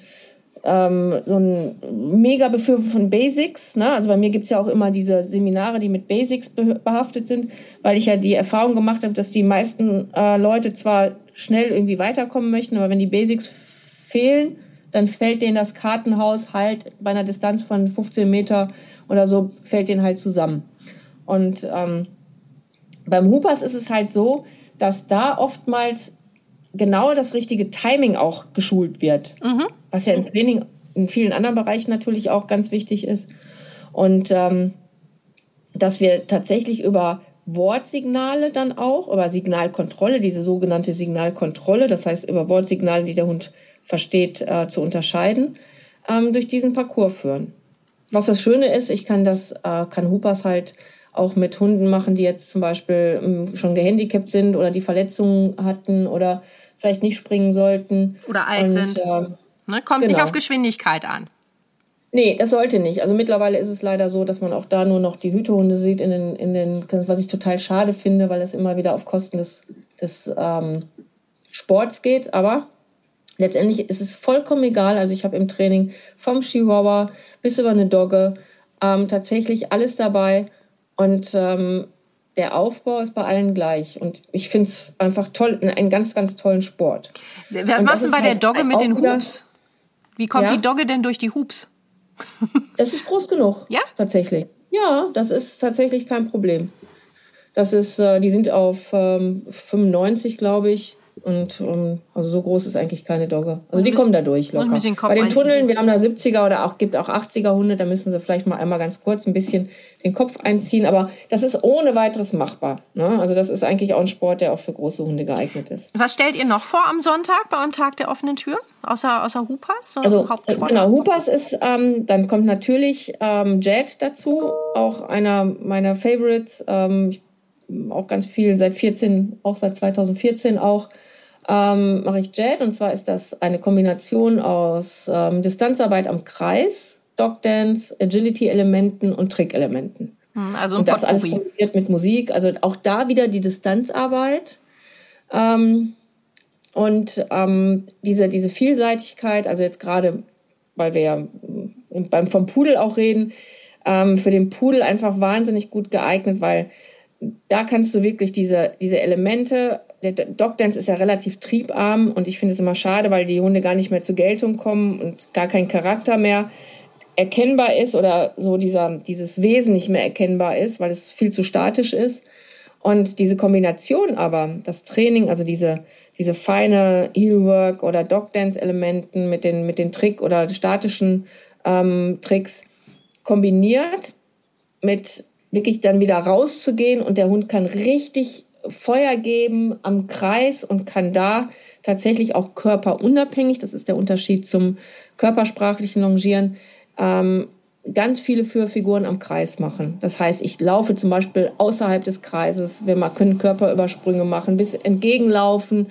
ähm, so ein mega Befürworter von Basics. Ne? Also bei mir gibt es ja auch immer diese Seminare, die mit Basics behaftet sind, weil ich ja die Erfahrung gemacht habe, dass die meisten äh, Leute zwar schnell irgendwie weiterkommen möchten, aber wenn die Basics fehlen, dann fällt denen das Kartenhaus halt bei einer Distanz von 15 Meter oder so, fällt denen halt zusammen. Und ähm, beim Hoopers ist es halt so, dass da oftmals genau das richtige Timing auch geschult wird. Mhm. Was ja im Training in vielen anderen Bereichen natürlich auch ganz wichtig ist. Und ähm, dass wir tatsächlich über Wortsignale dann auch, über Signalkontrolle, diese sogenannte Signalkontrolle, das heißt über Wortsignale, die der Hund versteht, äh, zu unterscheiden, ähm, durch diesen Parcours führen. Was das Schöne ist, ich kann das, äh, kann Hoopers halt auch mit Hunden machen, die jetzt zum Beispiel ähm, schon gehandicapt sind oder die Verletzungen hatten oder vielleicht nicht springen sollten. Oder alt und, sind. Äh, ne? Kommt genau. nicht auf Geschwindigkeit an. Nee, das sollte nicht. Also mittlerweile ist es leider so, dass man auch da nur noch die Hütehunde sieht in den, in den, was ich total schade finde, weil es immer wieder auf Kosten des, des ähm, Sports geht. Aber letztendlich ist es vollkommen egal. Also ich habe im Training vom Chihuahua bis über eine Dogge ähm, tatsächlich alles dabei. Und ähm, der Aufbau ist bei allen gleich. Und ich finde es einfach toll, einen ganz, ganz tollen Sport. Wer macht denn bei der halt Dogge mit den Hoops? Wie kommt ja? die Dogge denn durch die Hoops? das ist groß genug. Ja? Tatsächlich. Ja, das ist tatsächlich kein Problem. Das ist, äh, die sind auf ähm, 95, glaube ich. Und um, ähm, also so groß ist eigentlich keine Dogge. Also die bisschen, kommen da durch locker. Den Bei den Tunneln, wir haben da 70er oder auch gibt auch 80er Hunde, da müssen sie vielleicht mal einmal ganz kurz ein bisschen den Kopf einziehen, aber das ist ohne weiteres machbar. Ne? Also das ist eigentlich auch ein Sport, der auch für große Hunde geeignet ist. Was stellt ihr noch vor am Sonntag bei einem Tag der offenen Tür? Außer, außer Hoopers? Also genau, Hoopers ist, ähm, dann kommt natürlich ähm, Jet dazu, auch einer meiner Favorites. Ähm, auch ganz viel seit 14, auch seit 2014 auch ähm, mache ich Jet. Und zwar ist das eine Kombination aus ähm, Distanzarbeit am Kreis, Dog Dance, Agility-Elementen und Trick-Elementen. Hm, also und das alles kombiniert mit Musik. Also auch da wieder die Distanzarbeit. Ähm, und ähm, diese, diese Vielseitigkeit, also jetzt gerade, weil wir ja beim, vom Pudel auch reden, ähm, für den Pudel einfach wahnsinnig gut geeignet, weil da kannst du wirklich diese, diese Elemente, der Dog Dance ist ja relativ triebarm und ich finde es immer schade, weil die Hunde gar nicht mehr zur Geltung kommen und gar kein Charakter mehr erkennbar ist oder so dieser, dieses Wesen nicht mehr erkennbar ist, weil es viel zu statisch ist. Und diese Kombination aber, das Training, also diese, diese feine Heelwork oder Dog Dance Elementen mit den, mit den Trick oder statischen ähm, Tricks kombiniert mit wirklich dann wieder rauszugehen und der Hund kann richtig Feuer geben am Kreis und kann da tatsächlich auch körperunabhängig, das ist der Unterschied zum körpersprachlichen Longieren, ähm, ganz viele Führfiguren am Kreis machen. Das heißt, ich laufe zum Beispiel außerhalb des Kreises, wir können Körperübersprünge machen, bis entgegenlaufen,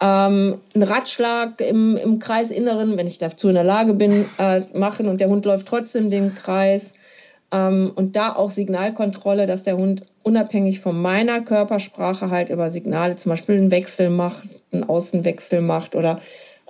ähm, einen Ratschlag im, im Kreisinneren, wenn ich dazu in der Lage bin, äh, machen und der Hund läuft trotzdem den Kreis. Ähm, und da auch Signalkontrolle, dass der Hund unabhängig von meiner Körpersprache halt über Signale zum Beispiel einen Wechsel macht, einen Außenwechsel macht oder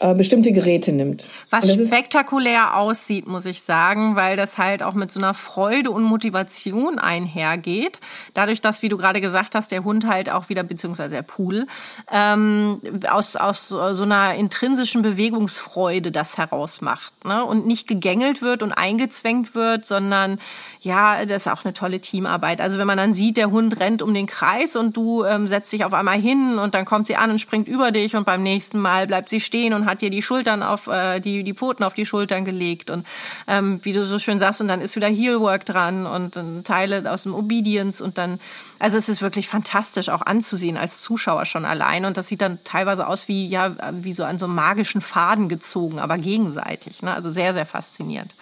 äh, bestimmte Geräte nimmt. Was spektakulär aussieht, muss ich sagen, weil das halt auch mit so einer Freude und Motivation einhergeht. Dadurch, dass, wie du gerade gesagt hast, der Hund halt auch wieder, beziehungsweise der Pool, ähm, aus, aus so einer intrinsischen Bewegungsfreude das herausmacht. Ne? Und nicht gegängelt wird und eingezwängt wird, sondern ja, das ist auch eine tolle Teamarbeit. Also wenn man dann sieht, der Hund rennt um den Kreis und du ähm, setzt dich auf einmal hin und dann kommt sie an und springt über dich und beim nächsten Mal bleibt sie stehen und hat dir die Schultern auf, äh, die, die Pfoten auf die Schultern gelegt und ähm, wie du so schön sagst, und dann ist wieder Heelwork dran und äh, Teile aus dem Obedience und dann, also es ist wirklich fantastisch auch anzusehen als Zuschauer schon allein und das sieht dann teilweise aus wie, ja, wie so an so einem magischen Faden gezogen, aber gegenseitig, ne? also sehr, sehr faszinierend.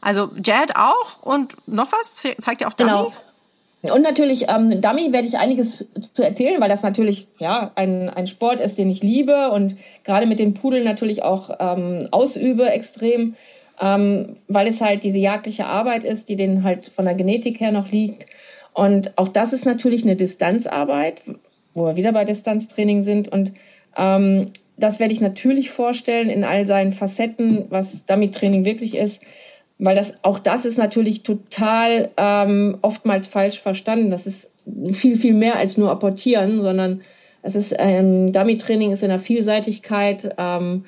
Also Jad auch und noch was? Zeigt ja auch Dummy? Genau. Und natürlich, ähm, Dummy werde ich einiges zu erzählen, weil das natürlich ja, ein, ein Sport ist, den ich liebe und gerade mit den Pudeln natürlich auch ähm, ausübe extrem, ähm, weil es halt diese jagdliche Arbeit ist, die denen halt von der Genetik her noch liegt. Und auch das ist natürlich eine Distanzarbeit, wo wir wieder bei Distanztraining sind. Und ähm, das werde ich natürlich vorstellen in all seinen Facetten, was Dummy-Training wirklich ist weil das auch das ist natürlich total ähm, oftmals falsch verstanden. Das ist viel, viel mehr als nur apportieren, sondern es ist ähm, Dummy-Training ist in der Vielseitigkeit ähm,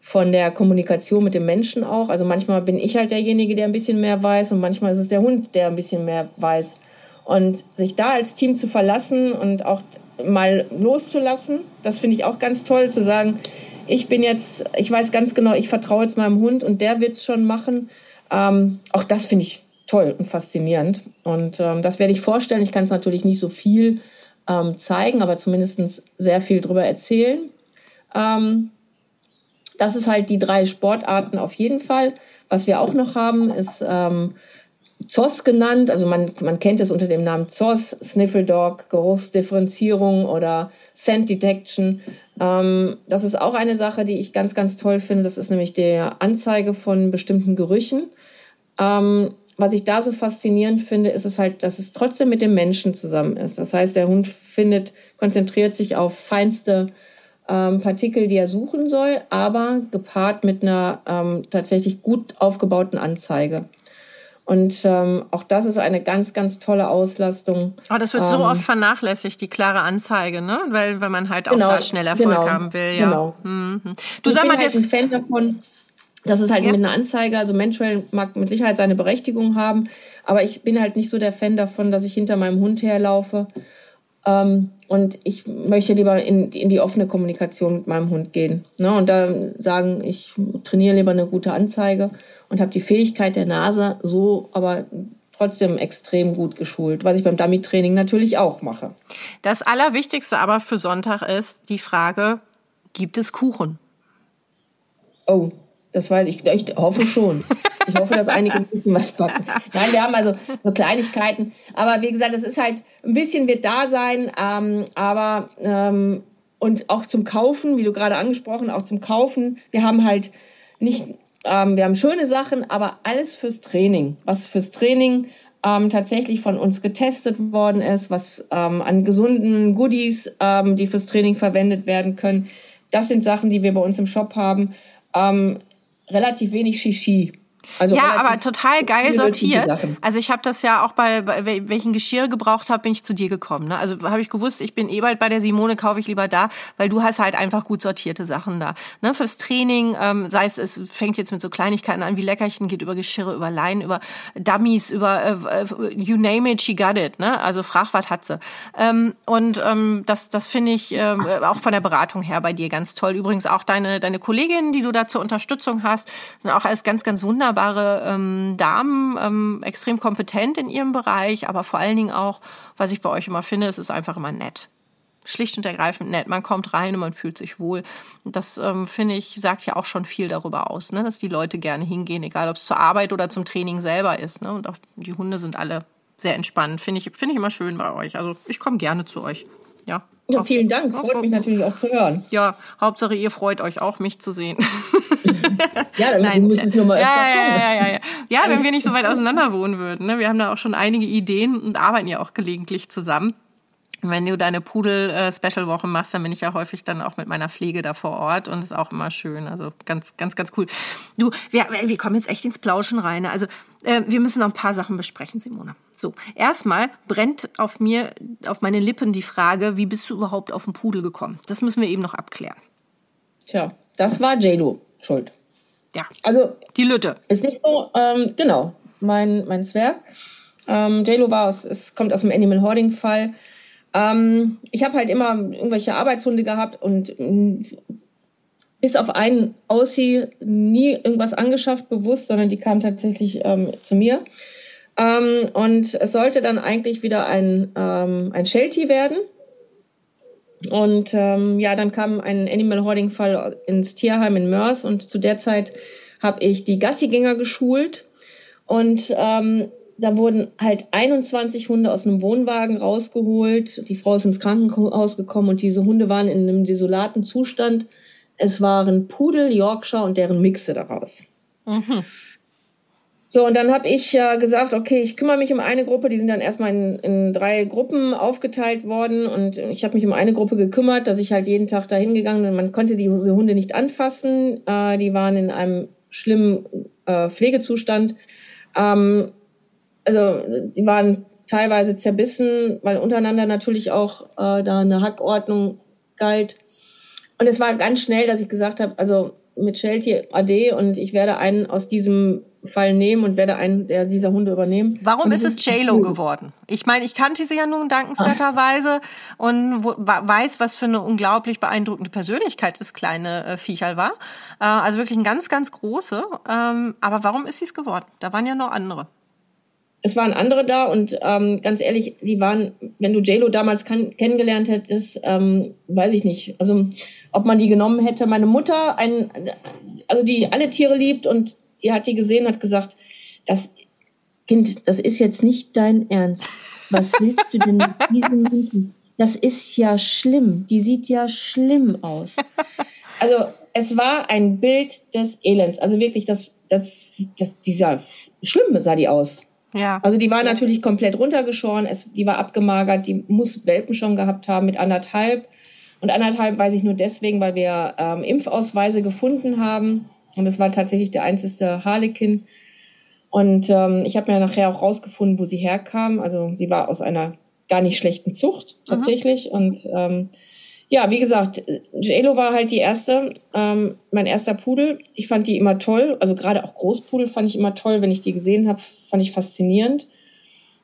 von der Kommunikation mit dem Menschen auch. Also manchmal bin ich halt derjenige, der ein bisschen mehr weiß und manchmal ist es der Hund, der ein bisschen mehr weiß. Und sich da als Team zu verlassen und auch mal loszulassen, das finde ich auch ganz toll, zu sagen, ich bin jetzt, ich weiß ganz genau, ich vertraue jetzt meinem Hund und der wird es schon machen. Ähm, auch das finde ich toll und faszinierend. Und ähm, das werde ich vorstellen. Ich kann es natürlich nicht so viel ähm, zeigen, aber zumindest sehr viel darüber erzählen. Ähm, das ist halt die drei Sportarten auf jeden Fall. Was wir auch noch haben, ist ähm, ZOS genannt. Also man, man kennt es unter dem Namen ZOS, Sniffle Dog, Geruchsdifferenzierung oder Scent Detection. Ähm, das ist auch eine Sache, die ich ganz, ganz toll finde. Das ist nämlich der Anzeige von bestimmten Gerüchen. Ähm, was ich da so faszinierend finde, ist es halt, dass es trotzdem mit dem Menschen zusammen ist. Das heißt, der Hund findet, konzentriert sich auf feinste ähm, Partikel, die er suchen soll, aber gepaart mit einer ähm, tatsächlich gut aufgebauten Anzeige. Und ähm, auch das ist eine ganz, ganz tolle Auslastung. Aber das wird so ähm, oft vernachlässigt, die klare Anzeige, ne? Weil, weil man halt auch genau, da schnell Erfolg genau, haben will. Ja. Genau. Mhm. Du ich sag bin mal halt jetzt. ein Fan davon, Das ist halt ja. mit einer Anzeige, also Menschwell mag mit Sicherheit seine Berechtigung haben, aber ich bin halt nicht so der Fan davon, dass ich hinter meinem Hund herlaufe. Ähm, und ich möchte lieber in, in die offene Kommunikation mit meinem Hund gehen. Ne? Und da sagen, ich trainiere lieber eine gute Anzeige und habe die Fähigkeit der Nase so aber trotzdem extrem gut geschult, was ich beim Dummy-Training natürlich auch mache. Das Allerwichtigste aber für Sonntag ist die Frage, gibt es Kuchen? Oh, das weiß ich. Ich hoffe schon. Ich hoffe, dass einige ein bisschen was backen. Nein, wir haben also so Kleinigkeiten. Aber wie gesagt, es ist halt, ein bisschen wird da sein, ähm, aber ähm, und auch zum Kaufen, wie du gerade angesprochen, auch zum Kaufen. Wir haben halt nicht, ähm, wir haben schöne Sachen, aber alles fürs Training. Was fürs Training ähm, tatsächlich von uns getestet worden ist, was ähm, an gesunden Goodies, ähm, die fürs Training verwendet werden können. Das sind Sachen, die wir bei uns im Shop haben. Ähm, relativ wenig Shishi. Also ja, aber total geil sortiert. Also ich habe das ja auch bei, bei welchen Geschirr gebraucht habe, bin ich zu dir gekommen. Ne? Also habe ich gewusst, ich bin eh bald bei der Simone, kaufe ich lieber da, weil du hast halt einfach gut sortierte Sachen da. Ne? Fürs Training, ähm, sei es, es fängt jetzt mit so Kleinigkeiten an wie Leckerchen, geht über Geschirre, über Leinen, über Dummies, über äh, äh, you name it, she got it. Ne? Also frag, was hat sie. Ähm, und ähm, das, das finde ich ähm, auch von der Beratung her bei dir ganz toll. Übrigens auch deine, deine Kolleginnen, die du da zur Unterstützung hast, sind auch alles ganz, ganz wunderbar wunderbare ähm, Damen, ähm, extrem kompetent in ihrem Bereich, aber vor allen Dingen auch, was ich bei euch immer finde, es ist einfach immer nett. Schlicht und ergreifend nett. Man kommt rein und man fühlt sich wohl. Das, ähm, finde ich, sagt ja auch schon viel darüber aus, ne? dass die Leute gerne hingehen, egal ob es zur Arbeit oder zum Training selber ist. Ne? Und auch die Hunde sind alle sehr entspannt. Finde ich, finde ich immer schön bei euch. Also ich komme gerne zu euch. Ja. Ja, vielen Dank. Freut mich natürlich auch zu hören. Ja, Hauptsache ihr freut euch auch, mich zu sehen. ja, dann Nein, muss es nur mal ja, ja, ja, ja, ja. ja, wenn wir nicht so weit auseinander wohnen würden. Ne? Wir haben da auch schon einige Ideen und arbeiten ja auch gelegentlich zusammen. Wenn du deine Pudel-Special-Woche machst, dann bin ich ja häufig dann auch mit meiner Pflege da vor Ort und ist auch immer schön. Also ganz, ganz, ganz cool. Du, wir, wir kommen jetzt echt ins Plauschen rein. Also äh, wir müssen noch ein paar Sachen besprechen, Simone. So, erstmal brennt auf mir, auf meine Lippen die Frage, wie bist du überhaupt auf den Pudel gekommen? Das müssen wir eben noch abklären. Tja, das war JLo schuld. Ja. Also. Die Lütte. Ist nicht so, ähm, genau, mein, mein Zwerg. Ähm, JLo war aus, es kommt aus dem Animal Hoarding Fall. Ähm, ich habe halt immer irgendwelche Arbeitshunde gehabt und mm, bis auf einen Aussie nie irgendwas angeschafft, bewusst, sondern die kam tatsächlich ähm, zu mir. Ähm, und es sollte dann eigentlich wieder ein, ähm, ein Sheltie werden. Und ähm, ja, dann kam ein Animal Hoarding Fall ins Tierheim in Mörs und zu der Zeit habe ich die Gassigänger geschult und ähm, da wurden halt 21 Hunde aus einem Wohnwagen rausgeholt. Die Frau ist ins Krankenhaus gekommen und diese Hunde waren in einem desolaten Zustand. Es waren Pudel, Yorkshire und deren Mixe daraus. Mhm. So, und dann habe ich äh, gesagt, okay, ich kümmere mich um eine Gruppe. Die sind dann erstmal in, in drei Gruppen aufgeteilt worden. Und ich habe mich um eine Gruppe gekümmert, dass ich halt jeden Tag da hingegangen bin. Man konnte diese Hunde nicht anfassen. Äh, die waren in einem schlimmen äh, Pflegezustand. Ähm, also die waren teilweise zerbissen, weil untereinander natürlich auch äh, da eine Hackordnung galt. Und es war ganz schnell, dass ich gesagt habe, also mit Sheltie AD und ich werde einen aus diesem Fall nehmen und werde einen der dieser Hunde übernehmen. Warum ist es JLo geworden? Ich meine, ich kannte sie ja nun dankenswerterweise und weiß, was für eine unglaublich beeindruckende Persönlichkeit das kleine äh, Viecherl war. Äh, also wirklich ein ganz, ganz große. Ähm, aber warum ist sie es geworden? Da waren ja noch andere es waren andere da und ähm, ganz ehrlich, die waren, wenn du JLo damals kann, kennengelernt hättest, ähm, weiß ich nicht. Also ob man die genommen hätte. Meine Mutter, ein, also die alle Tiere liebt und die hat die gesehen, hat gesagt, das Kind, das ist jetzt nicht dein Ernst. Was willst du denn mit diesem Menschen? Das ist ja schlimm. Die sieht ja schlimm aus. Also es war ein Bild des Elends. Also wirklich, das, das, das, dieser schlimm sah die aus. Ja. Also die war natürlich komplett runtergeschoren, es, die war abgemagert, die muss Welpen schon gehabt haben mit anderthalb. Und anderthalb weiß ich nur deswegen, weil wir ähm, Impfausweise gefunden haben. Und das war tatsächlich der einzige Harlekin. Und ähm, ich habe mir nachher auch rausgefunden, wo sie herkam. Also sie war aus einer gar nicht schlechten Zucht tatsächlich. Mhm. Und ähm, ja, wie gesagt, JLo war halt die erste, ähm, mein erster Pudel. Ich fand die immer toll, also gerade auch Großpudel fand ich immer toll, wenn ich die gesehen habe, fand ich faszinierend.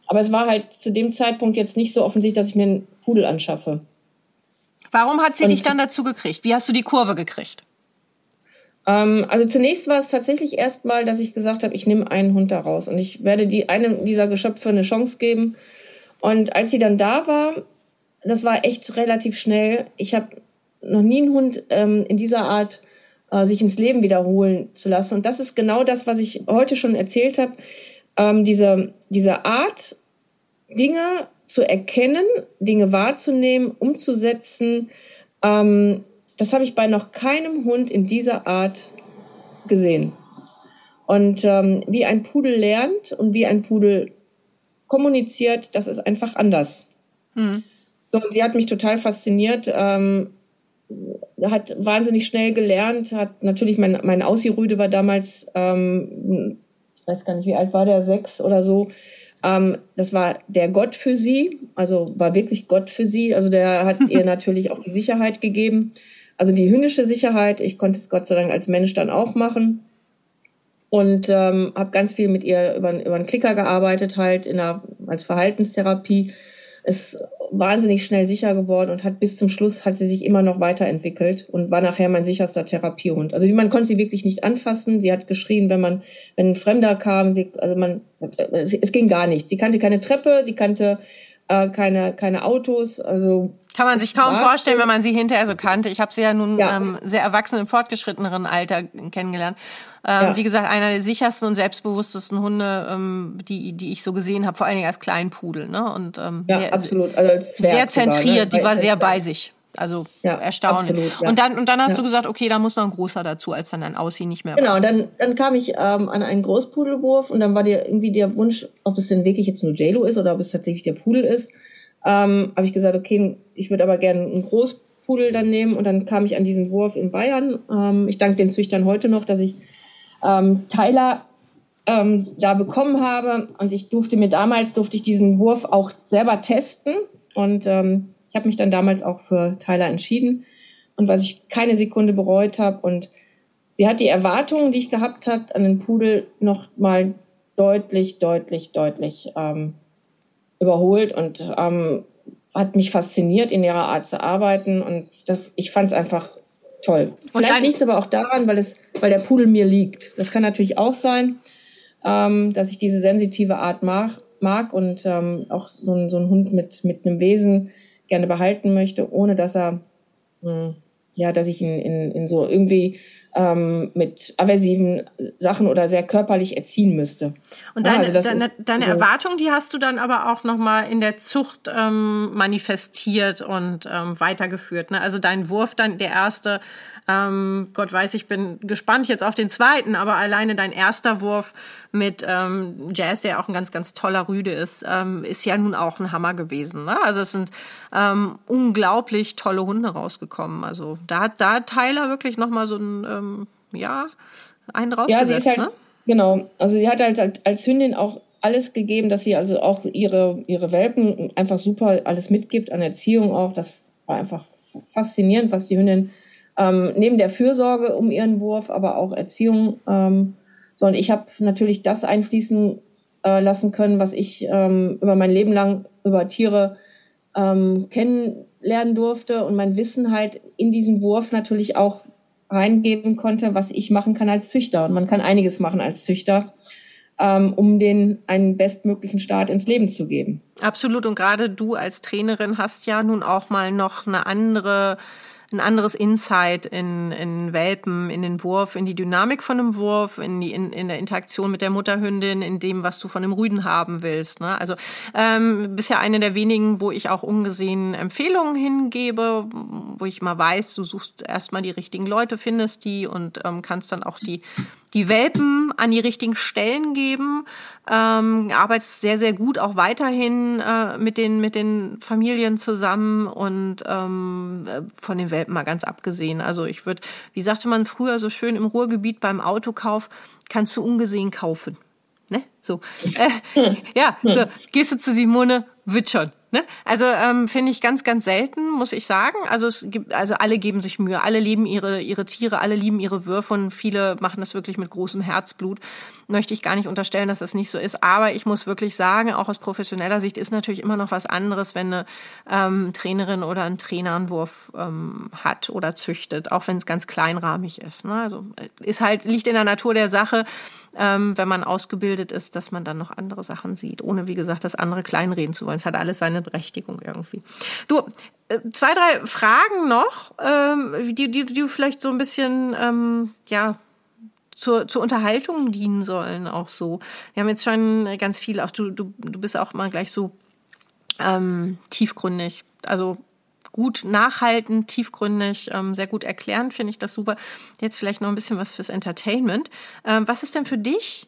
Aber es war halt zu dem Zeitpunkt jetzt nicht so offensichtlich, dass ich mir einen Pudel anschaffe. Warum hat sie Und dich dann dazu gekriegt? Wie hast du die Kurve gekriegt? Ähm, also zunächst war es tatsächlich erstmal, dass ich gesagt habe, ich nehme einen Hund daraus und ich werde die einem dieser Geschöpfe eine Chance geben. Und als sie dann da war, das war echt relativ schnell. Ich habe noch nie einen Hund ähm, in dieser Art äh, sich ins Leben wiederholen zu lassen. Und das ist genau das, was ich heute schon erzählt habe. Ähm, diese, diese Art, Dinge zu erkennen, Dinge wahrzunehmen, umzusetzen, ähm, das habe ich bei noch keinem Hund in dieser Art gesehen. Und ähm, wie ein Pudel lernt und wie ein Pudel kommuniziert, das ist einfach anders. Mhm. So, sie hat mich total fasziniert. Ähm, hat wahnsinnig schnell gelernt, hat natürlich mein, mein Aussie-Rüde war damals, ähm, ich weiß gar nicht, wie alt war der, sechs oder so. Ähm, das war der Gott für sie, also war wirklich Gott für sie. Also der hat ihr natürlich auch die Sicherheit gegeben. Also die hündische Sicherheit. Ich konnte es Gott sei Dank als Mensch dann auch machen. Und ähm, habe ganz viel mit ihr über, über einen Klicker gearbeitet, halt in der, als Verhaltenstherapie ist wahnsinnig schnell sicher geworden und hat bis zum Schluss hat sie sich immer noch weiterentwickelt und war nachher mein sicherster Therapiehund. Also man konnte sie wirklich nicht anfassen. Sie hat geschrien, wenn man, wenn ein Fremder kam, sie, also man, es ging gar nichts. Sie kannte keine Treppe, sie kannte äh, keine, keine Autos. Also kann man sich kaum vorstellen, wenn man sie hinterher so kannte. Ich habe sie ja nun ja. Ähm, sehr erwachsen im fortgeschritteneren Alter kennengelernt. Ähm, ja. Wie gesagt, einer der sichersten und selbstbewusstesten Hunde, ähm, die, die ich so gesehen habe, vor allen Dingen als Kleinpudel. Ne? Und, ähm, ja, sehr, absolut. Also sehr zentriert, sogar, ne? die war sehr bei sich. Also ja, erstaunlich. Absolut, ja. Und dann und dann hast ja. du gesagt, okay, da muss noch ein großer dazu, als dann ein Aussie nicht mehr genau, war. Genau, dann dann kam ich ähm, an einen Großpudelwurf und dann war dir irgendwie der Wunsch, ob es denn wirklich jetzt nur JLo ist oder ob es tatsächlich der Pudel ist. Ähm, habe ich gesagt, okay, ich würde aber gerne einen Großpudel dann nehmen und dann kam ich an diesen Wurf in Bayern. Ähm, ich danke den Züchtern heute noch, dass ich ähm, Tyler ähm, da bekommen habe und ich durfte mir damals durfte ich diesen Wurf auch selber testen und ähm, ich habe mich dann damals auch für Tyler entschieden und was ich keine Sekunde bereut habe. Und sie hat die Erwartungen, die ich gehabt habe an den Pudel, noch mal deutlich, deutlich, deutlich ähm, überholt und ähm, hat mich fasziniert in ihrer Art zu arbeiten. Und das, ich fand es einfach toll. Vielleicht liegt es aber auch daran, weil, es, weil der Pudel mir liegt. Das kann natürlich auch sein, ähm, dass ich diese sensitive Art mag, mag und ähm, auch so ein, so ein Hund mit, mit einem Wesen, gerne behalten möchte, ohne dass er, hm, ja, dass ich ihn in, in so irgendwie ähm, mit aversiven Sachen oder sehr körperlich erziehen müsste. Und deine, ja, also deine, deine also, Erwartung, die hast du dann aber auch nochmal in der Zucht ähm, manifestiert und ähm, weitergeführt. Ne? Also dein Wurf, dann der erste, ähm, Gott weiß, ich bin gespannt jetzt auf den zweiten, aber alleine dein erster Wurf mit ähm, Jazz, der auch ein ganz, ganz toller Rüde ist, ähm, ist ja nun auch ein Hammer gewesen. Ne? Also es sind ähm, unglaublich tolle Hunde rausgekommen. Also da hat da Tyler wirklich nochmal so ein ähm, ähm, ja, einen draufgesetzt, ja, halt, ne? Genau. Also sie hat halt als Hündin auch alles gegeben, dass sie also auch ihre, ihre Welpen einfach super alles mitgibt, an Erziehung auch. Das war einfach faszinierend, was die Hündin ähm, neben der Fürsorge um ihren Wurf, aber auch Erziehung, ähm, sondern ich habe natürlich das einfließen äh, lassen können, was ich ähm, über mein Leben lang über Tiere ähm, kennenlernen durfte und mein Wissen halt in diesen Wurf natürlich auch reingeben konnte, was ich machen kann als Züchter. Und man kann einiges machen als Züchter, ähm, um den einen bestmöglichen Start ins Leben zu geben. Absolut. Und gerade du als Trainerin hast ja nun auch mal noch eine andere ein anderes Insight in, in Welpen, in den Wurf, in die Dynamik von einem Wurf, in, die, in, in der Interaktion mit der Mutterhündin, in dem, was du von dem Rüden haben willst. Ne? Also ähm, bist ja eine der wenigen, wo ich auch ungesehen Empfehlungen hingebe, wo ich mal weiß, du suchst erstmal die richtigen Leute, findest die und ähm, kannst dann auch die die Welpen an die richtigen Stellen geben, ähm, arbeitest sehr, sehr gut auch weiterhin äh, mit, den, mit den Familien zusammen und ähm, von den Welpen mal ganz abgesehen. Also ich würde, wie sagte man früher so schön im Ruhrgebiet beim Autokauf, kannst du ungesehen kaufen. Ne? So. Äh, ja, so. gehst du zu Simone, wird schon. Ne? Also ähm, finde ich ganz, ganz selten, muss ich sagen. Also es gibt, also alle geben sich Mühe, alle lieben ihre ihre Tiere, alle lieben ihre Würfe und viele machen das wirklich mit großem Herzblut. Möchte ich gar nicht unterstellen, dass das nicht so ist. Aber ich muss wirklich sagen, auch aus professioneller Sicht ist natürlich immer noch was anderes, wenn eine ähm, Trainerin oder ein Trainer einen Wurf ähm, hat oder züchtet, auch wenn es ganz kleinrahmig ist. Ne? Also ist halt liegt in der Natur der Sache ähm, wenn man ausgebildet ist, dass man dann noch andere Sachen sieht, ohne wie gesagt das andere kleinreden zu wollen. Es hat alles seine Berechtigung irgendwie. Du, äh, zwei, drei Fragen noch, ähm, die, die, die vielleicht so ein bisschen, ähm, ja, zur, zur Unterhaltung dienen sollen, auch so. Wir haben jetzt schon ganz viel, auch du, du, du bist auch mal gleich so ähm, tiefgründig. Also gut nachhaltend, tiefgründig, ähm, sehr gut erklären, finde ich das super. Jetzt vielleicht noch ein bisschen was fürs Entertainment. Ähm, was ist denn für dich,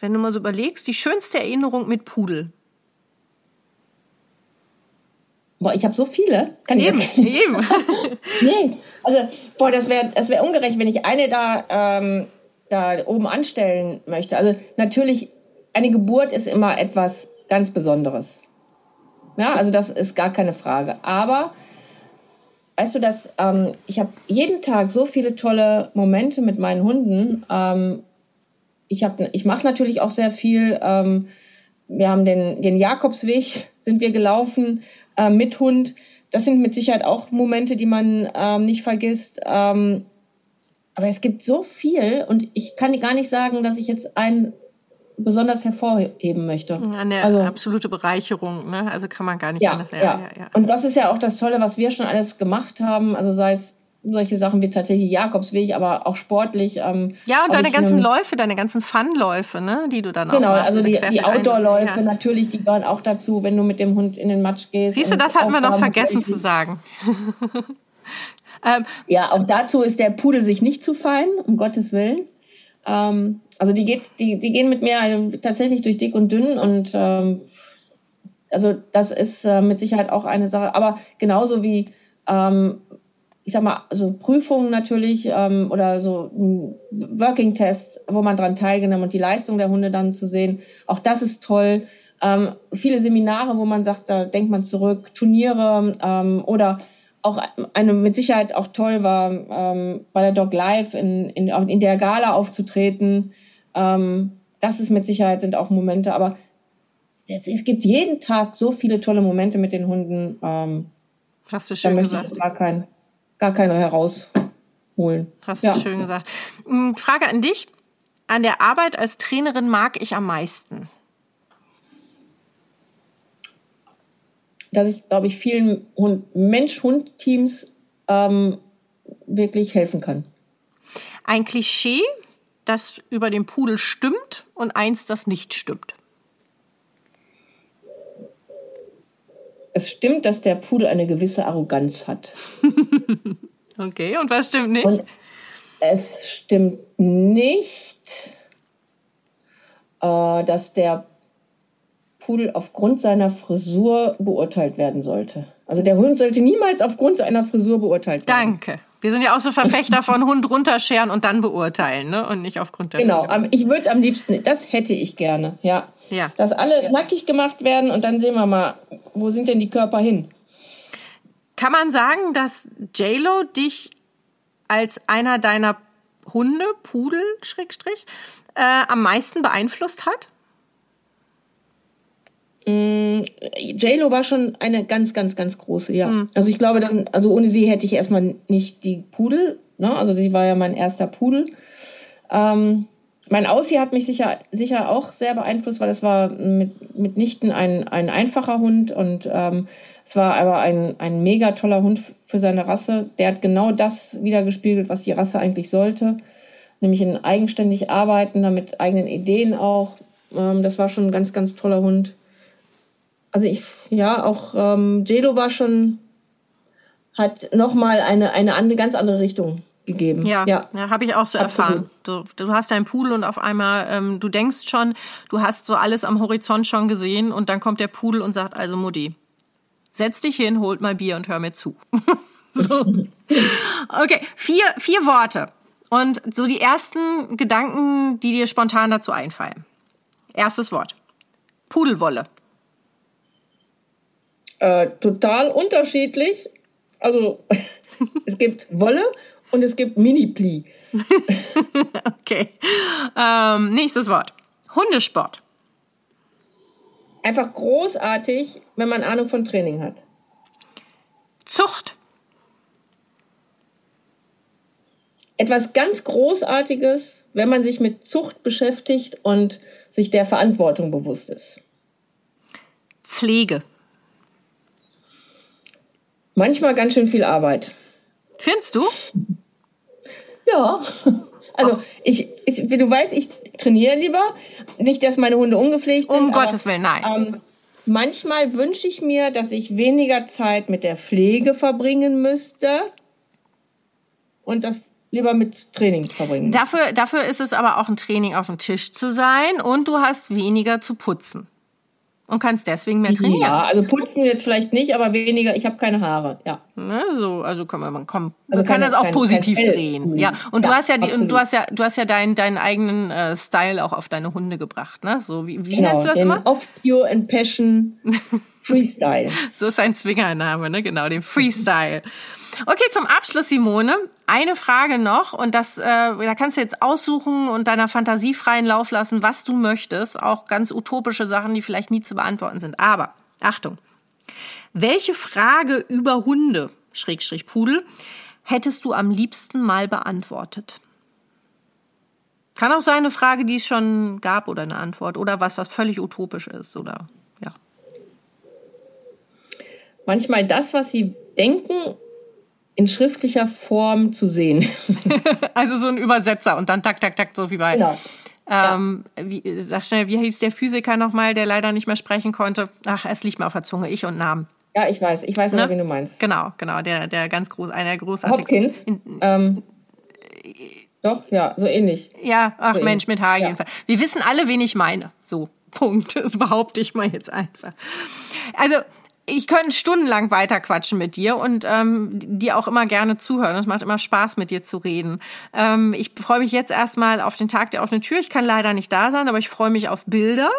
wenn du mal so überlegst, die schönste Erinnerung mit Pudel? Boah, ich habe so viele. Kann eben, ich eben. nee, also, boah, das wäre das wär ungerecht, wenn ich eine da, ähm, da oben anstellen möchte. Also natürlich, eine Geburt ist immer etwas ganz Besonderes. Ja, also das ist gar keine Frage. Aber weißt du, dass ähm, ich habe jeden Tag so viele tolle Momente mit meinen Hunden. Ähm, ich habe, ich mache natürlich auch sehr viel. Ähm, wir haben den, den Jakobsweg sind wir gelaufen äh, mit Hund. Das sind mit Sicherheit auch Momente, die man ähm, nicht vergisst. Ähm, aber es gibt so viel und ich kann gar nicht sagen, dass ich jetzt einen besonders hervorheben möchte. Eine also, absolute Bereicherung, ne? Also kann man gar nicht ja, anders. Ja, ja, ja. Und das ist ja auch das Tolle, was wir schon alles gemacht haben. Also sei es solche Sachen wie tatsächlich Jakobsweg, aber auch sportlich. Ähm, ja, und deine ganzen Läufe, deine ganzen Fun-Läufe, ne, die du dann genau, auch machst. Genau, also die, die Outdoor-Läufe ja. natürlich, die gehören auch dazu, wenn du mit dem Hund in den Matsch gehst. Siehst du, das hatten wir noch vergessen zu sagen. ähm, ja, auch dazu ist der Pudel sich nicht zu fein, um Gottes Willen. Ähm, also die geht, die, die gehen mit mir tatsächlich durch dick und dünn und ähm, also das ist äh, mit Sicherheit auch eine Sache. Aber genauso wie ähm, ich sag mal, so Prüfungen natürlich ähm, oder so Working Tests, wo man dran teilgenommen und die Leistung der Hunde dann zu sehen, auch das ist toll. Ähm, viele Seminare, wo man sagt, da denkt man zurück, Turniere ähm, oder auch eine mit Sicherheit auch toll war, ähm, bei der Dog Live in, in, in der Gala aufzutreten. Ähm, das ist mit Sicherheit sind auch Momente, aber es, es, gibt jeden Tag so viele tolle Momente mit den Hunden. Ähm, Hast du schön gesagt. gar, kein, gar keine herausholen. Hast ja. du schön gesagt. Hm, Frage an dich. An der Arbeit als Trainerin mag ich am meisten. dass ich, glaube ich, vielen Mensch-Hund-Teams ähm, wirklich helfen kann. Ein Klischee, das über den Pudel stimmt und eins, das nicht stimmt. Es stimmt, dass der Pudel eine gewisse Arroganz hat. okay, und was stimmt nicht? Und es stimmt nicht, äh, dass der Pudel aufgrund seiner Frisur beurteilt werden sollte. Also der Hund sollte niemals aufgrund seiner Frisur beurteilt werden. Danke. Wir sind ja auch so Verfechter von Hund runterscheren und dann beurteilen, ne? Und nicht aufgrund der Genau, Frisur. ich würde es am liebsten, das hätte ich gerne, ja. Ja. Dass alle ja. nackig gemacht werden und dann sehen wir mal, wo sind denn die Körper hin? Kann man sagen, dass JLo dich als einer deiner Hunde, Pudel, Schrägstrich, äh, am meisten beeinflusst hat? Mm, JLo war schon eine ganz, ganz, ganz große, ja. Mhm. Also ich glaube, dann, also ohne sie hätte ich erstmal nicht die Pudel, ne? Also sie war ja mein erster Pudel. Ähm, mein Aussie hat mich sicher, sicher auch sehr beeinflusst, weil es war mit, mitnichten ein, ein einfacher Hund und ähm, es war aber ein, ein mega toller Hund für seine Rasse. Der hat genau das wiedergespiegelt, was die Rasse eigentlich sollte, nämlich ein eigenständig arbeiten, mit eigenen Ideen auch. Ähm, das war schon ein ganz, ganz toller Hund also ich, ja, auch ähm, JLo war schon, hat nochmal eine, eine andere, ganz andere Richtung gegeben. Ja, ja. ja habe ich auch so Absolut. erfahren. Du, du hast deinen Pudel und auf einmal, ähm, du denkst schon, du hast so alles am Horizont schon gesehen und dann kommt der Pudel und sagt, also Mutti, setz dich hin, holt mal Bier und hör mir zu. so. Okay, vier, vier Worte. Und so die ersten Gedanken, die dir spontan dazu einfallen. Erstes Wort. Pudelwolle. Äh, total unterschiedlich. Also es gibt Wolle und es gibt Mini-Pli. okay. Ähm, nächstes Wort. Hundesport. Einfach großartig, wenn man Ahnung von Training hat. Zucht. Etwas ganz Großartiges, wenn man sich mit Zucht beschäftigt und sich der Verantwortung bewusst ist. Pflege. Manchmal ganz schön viel Arbeit. Findest du? Ja. Also ich, ich, wie du weißt, ich trainiere lieber. Nicht, dass meine Hunde ungepflegt sind. Um Gottes Willen, nein. Ähm, manchmal wünsche ich mir, dass ich weniger Zeit mit der Pflege verbringen müsste und das lieber mit Training verbringen. Dafür, dafür ist es aber auch ein Training auf dem Tisch zu sein und du hast weniger zu putzen und kannst deswegen mehr trainieren. Ja, also putzen jetzt vielleicht nicht, aber weniger. Ich habe keine Haare, ja. Ne, so, also kann man, komm, also man kann keine, das auch kein, positiv drehen. Ja, und ja, du hast ja die, und du hast ja, du hast ja deinen, deinen eigenen äh, Style auch auf deine Hunde gebracht, ne? So wie, wie genau, nennst du das immer? Off Pure and Passion Freestyle. so ist ein Zwingername, ne? Genau, den Freestyle. Okay, zum Abschluss, Simone, eine Frage noch und das, äh, da kannst du jetzt aussuchen und deiner Fantasie freien Lauf lassen, was du möchtest. Auch ganz utopische Sachen, die vielleicht nie zu beantworten sind. Aber Achtung, welche Frage über Hunde, Schrägstrich Pudel, hättest du am liebsten mal beantwortet? Kann auch sein eine Frage, die es schon gab oder eine Antwort oder was, was völlig utopisch ist oder ja. Manchmal das, was sie denken in schriftlicher Form zu sehen. also so ein Übersetzer und dann tak, tak, tak, so wie bei. Genau. Ähm, ja. wie, sag schnell, wie hieß der Physiker nochmal, der leider nicht mehr sprechen konnte? Ach, es liegt mir auf der Zunge, ich und Namen. Ja, ich weiß, ich weiß ne? aber, wen du meinst. Genau, genau, der, der ganz groß, einer der großartigsten. Hopkins. Ähm, doch, ja, so ähnlich. Ja, ach so Mensch, ähnlich. mit Haar ja. jedenfalls. Wir wissen alle, wen ich meine. So, Punkt. Das behaupte ich mal jetzt einfach. Also, ich könnte stundenlang weiterquatschen mit dir und ähm, dir auch immer gerne zuhören. Es macht immer Spaß, mit dir zu reden. Ähm, ich freue mich jetzt erstmal auf den Tag der offenen Tür. Ich kann leider nicht da sein, aber ich freue mich auf Bilder.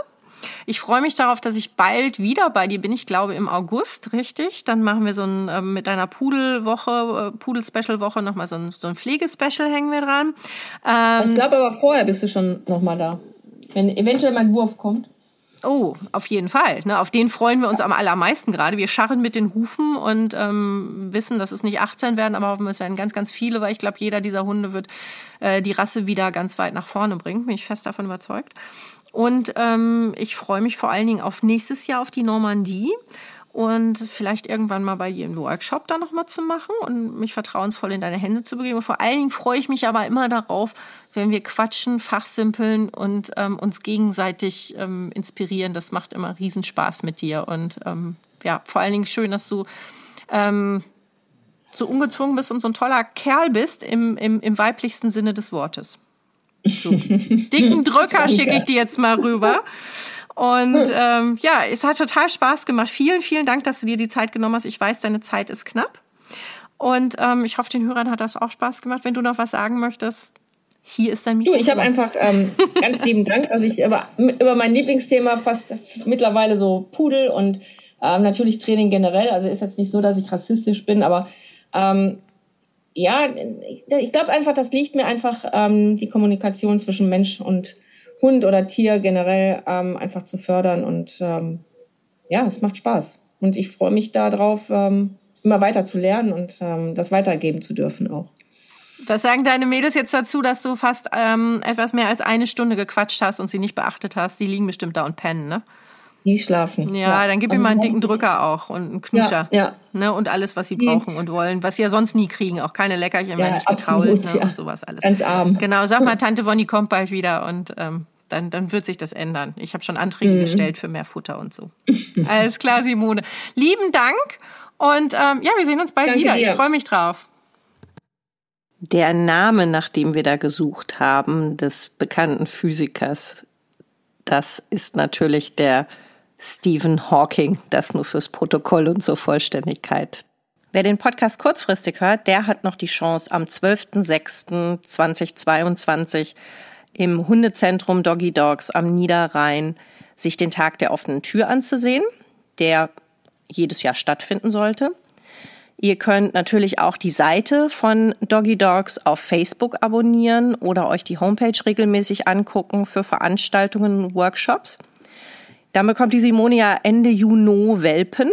Ich freue mich darauf, dass ich bald wieder bei dir bin. Ich glaube im August, richtig? Dann machen wir so ein äh, mit deiner Pudelwoche, äh, Pudel-Special-Woche nochmal so ein, so ein Pflegespecial hängen wir dran. Ähm, ich glaube aber vorher bist du schon nochmal da. Wenn eventuell mein Wurf kommt. Oh, auf jeden Fall. Ne, auf den freuen wir uns am allermeisten gerade. Wir scharren mit den Hufen und ähm, wissen, dass es nicht 18 werden, aber hoffen, es werden ganz, ganz viele, weil ich glaube, jeder dieser Hunde wird äh, die Rasse wieder ganz weit nach vorne bringen. Bin ich fest davon überzeugt. Und ähm, ich freue mich vor allen Dingen auf nächstes Jahr auf die Normandie und vielleicht irgendwann mal bei dir im Workshop da nochmal zu machen und mich vertrauensvoll in deine Hände zu begeben. Und vor allen Dingen freue ich mich aber immer darauf, wenn wir quatschen, fachsimpeln und ähm, uns gegenseitig ähm, inspirieren. Das macht immer Riesenspaß mit dir. Und ähm, ja, vor allen Dingen schön, dass du ähm, so ungezwungen bist und so ein toller Kerl bist im, im, im weiblichsten Sinne des Wortes. So. Dicken Drücker schicke ich dir jetzt mal rüber. Und hm. ähm, ja, es hat total Spaß gemacht. Vielen, vielen Dank, dass du dir die Zeit genommen hast. Ich weiß, deine Zeit ist knapp. Und ähm, ich hoffe, den Hörern hat das auch Spaß gemacht. Wenn du noch was sagen möchtest, hier ist dein Mikrofon. Du, ich habe einfach ähm, ganz lieben Dank, dass ich über, über mein Lieblingsthema fast mittlerweile so Pudel und ähm, natürlich Training generell. Also ist jetzt nicht so, dass ich rassistisch bin, aber ähm, ja, ich, ich glaube einfach, das liegt mir einfach ähm, die Kommunikation zwischen Mensch und Hund oder Tier generell ähm, einfach zu fördern. Und ähm, ja, es macht Spaß. Und ich freue mich darauf, ähm, immer weiter zu lernen und ähm, das weitergeben zu dürfen auch. Was sagen deine Mädels jetzt dazu, dass du fast ähm, etwas mehr als eine Stunde gequatscht hast und sie nicht beachtet hast? Die liegen bestimmt da und pennen, ne? Die schlafen. Ja, ja. dann gib also ihm mal einen dicken Drücker auch und einen Knutscher. Ja, ja. Ne, und alles, was sie brauchen und wollen, was sie ja sonst nie kriegen. Auch keine Leckerchen, ja, nicht gekrault ne, und sowas alles. Ganz arm. Genau, sag mal, Tante Wonny kommt bald wieder und ähm, dann, dann wird sich das ändern. Ich habe schon Anträge mhm. gestellt für mehr Futter und so. Alles klar, Simone. Lieben Dank und ähm, ja, wir sehen uns bald Danke wieder. Dir. Ich freue mich drauf. Der Name, nach dem wir da gesucht haben, des bekannten Physikers, das ist natürlich der Stephen Hawking, das nur fürs Protokoll und zur Vollständigkeit. Wer den Podcast kurzfristig hört, der hat noch die Chance, am 12.06.2022 im Hundezentrum Doggy Dogs am Niederrhein sich den Tag der offenen Tür anzusehen. Der jedes Jahr stattfinden sollte. Ihr könnt natürlich auch die Seite von Doggy Dogs auf Facebook abonnieren oder euch die Homepage regelmäßig angucken für Veranstaltungen und Workshops. Dann bekommt die Simone ja Ende Juni Welpen.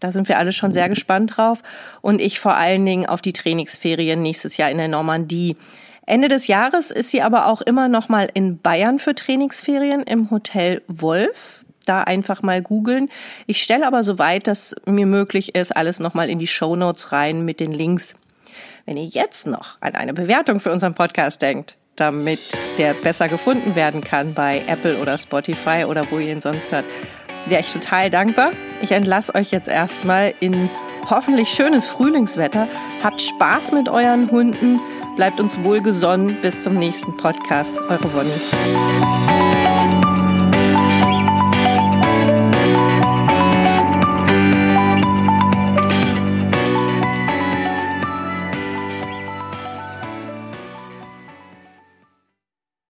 Da sind wir alle schon sehr gespannt drauf. Und ich vor allen Dingen auf die Trainingsferien nächstes Jahr in der Normandie. Ende des Jahres ist sie aber auch immer noch mal in Bayern für Trainingsferien im Hotel Wolf. Da einfach mal googeln. Ich stelle aber soweit, dass mir möglich ist, alles noch mal in die Show Notes rein mit den Links. Wenn ihr jetzt noch an eine Bewertung für unseren Podcast denkt, damit der besser gefunden werden kann bei Apple oder Spotify oder wo ihr ihn sonst hört, wäre ich total dankbar. Ich entlasse euch jetzt erstmal in hoffentlich schönes Frühlingswetter. Habt Spaß mit euren Hunden. Bleibt uns wohlgesonnen. Bis zum nächsten Podcast. Eure Wonny.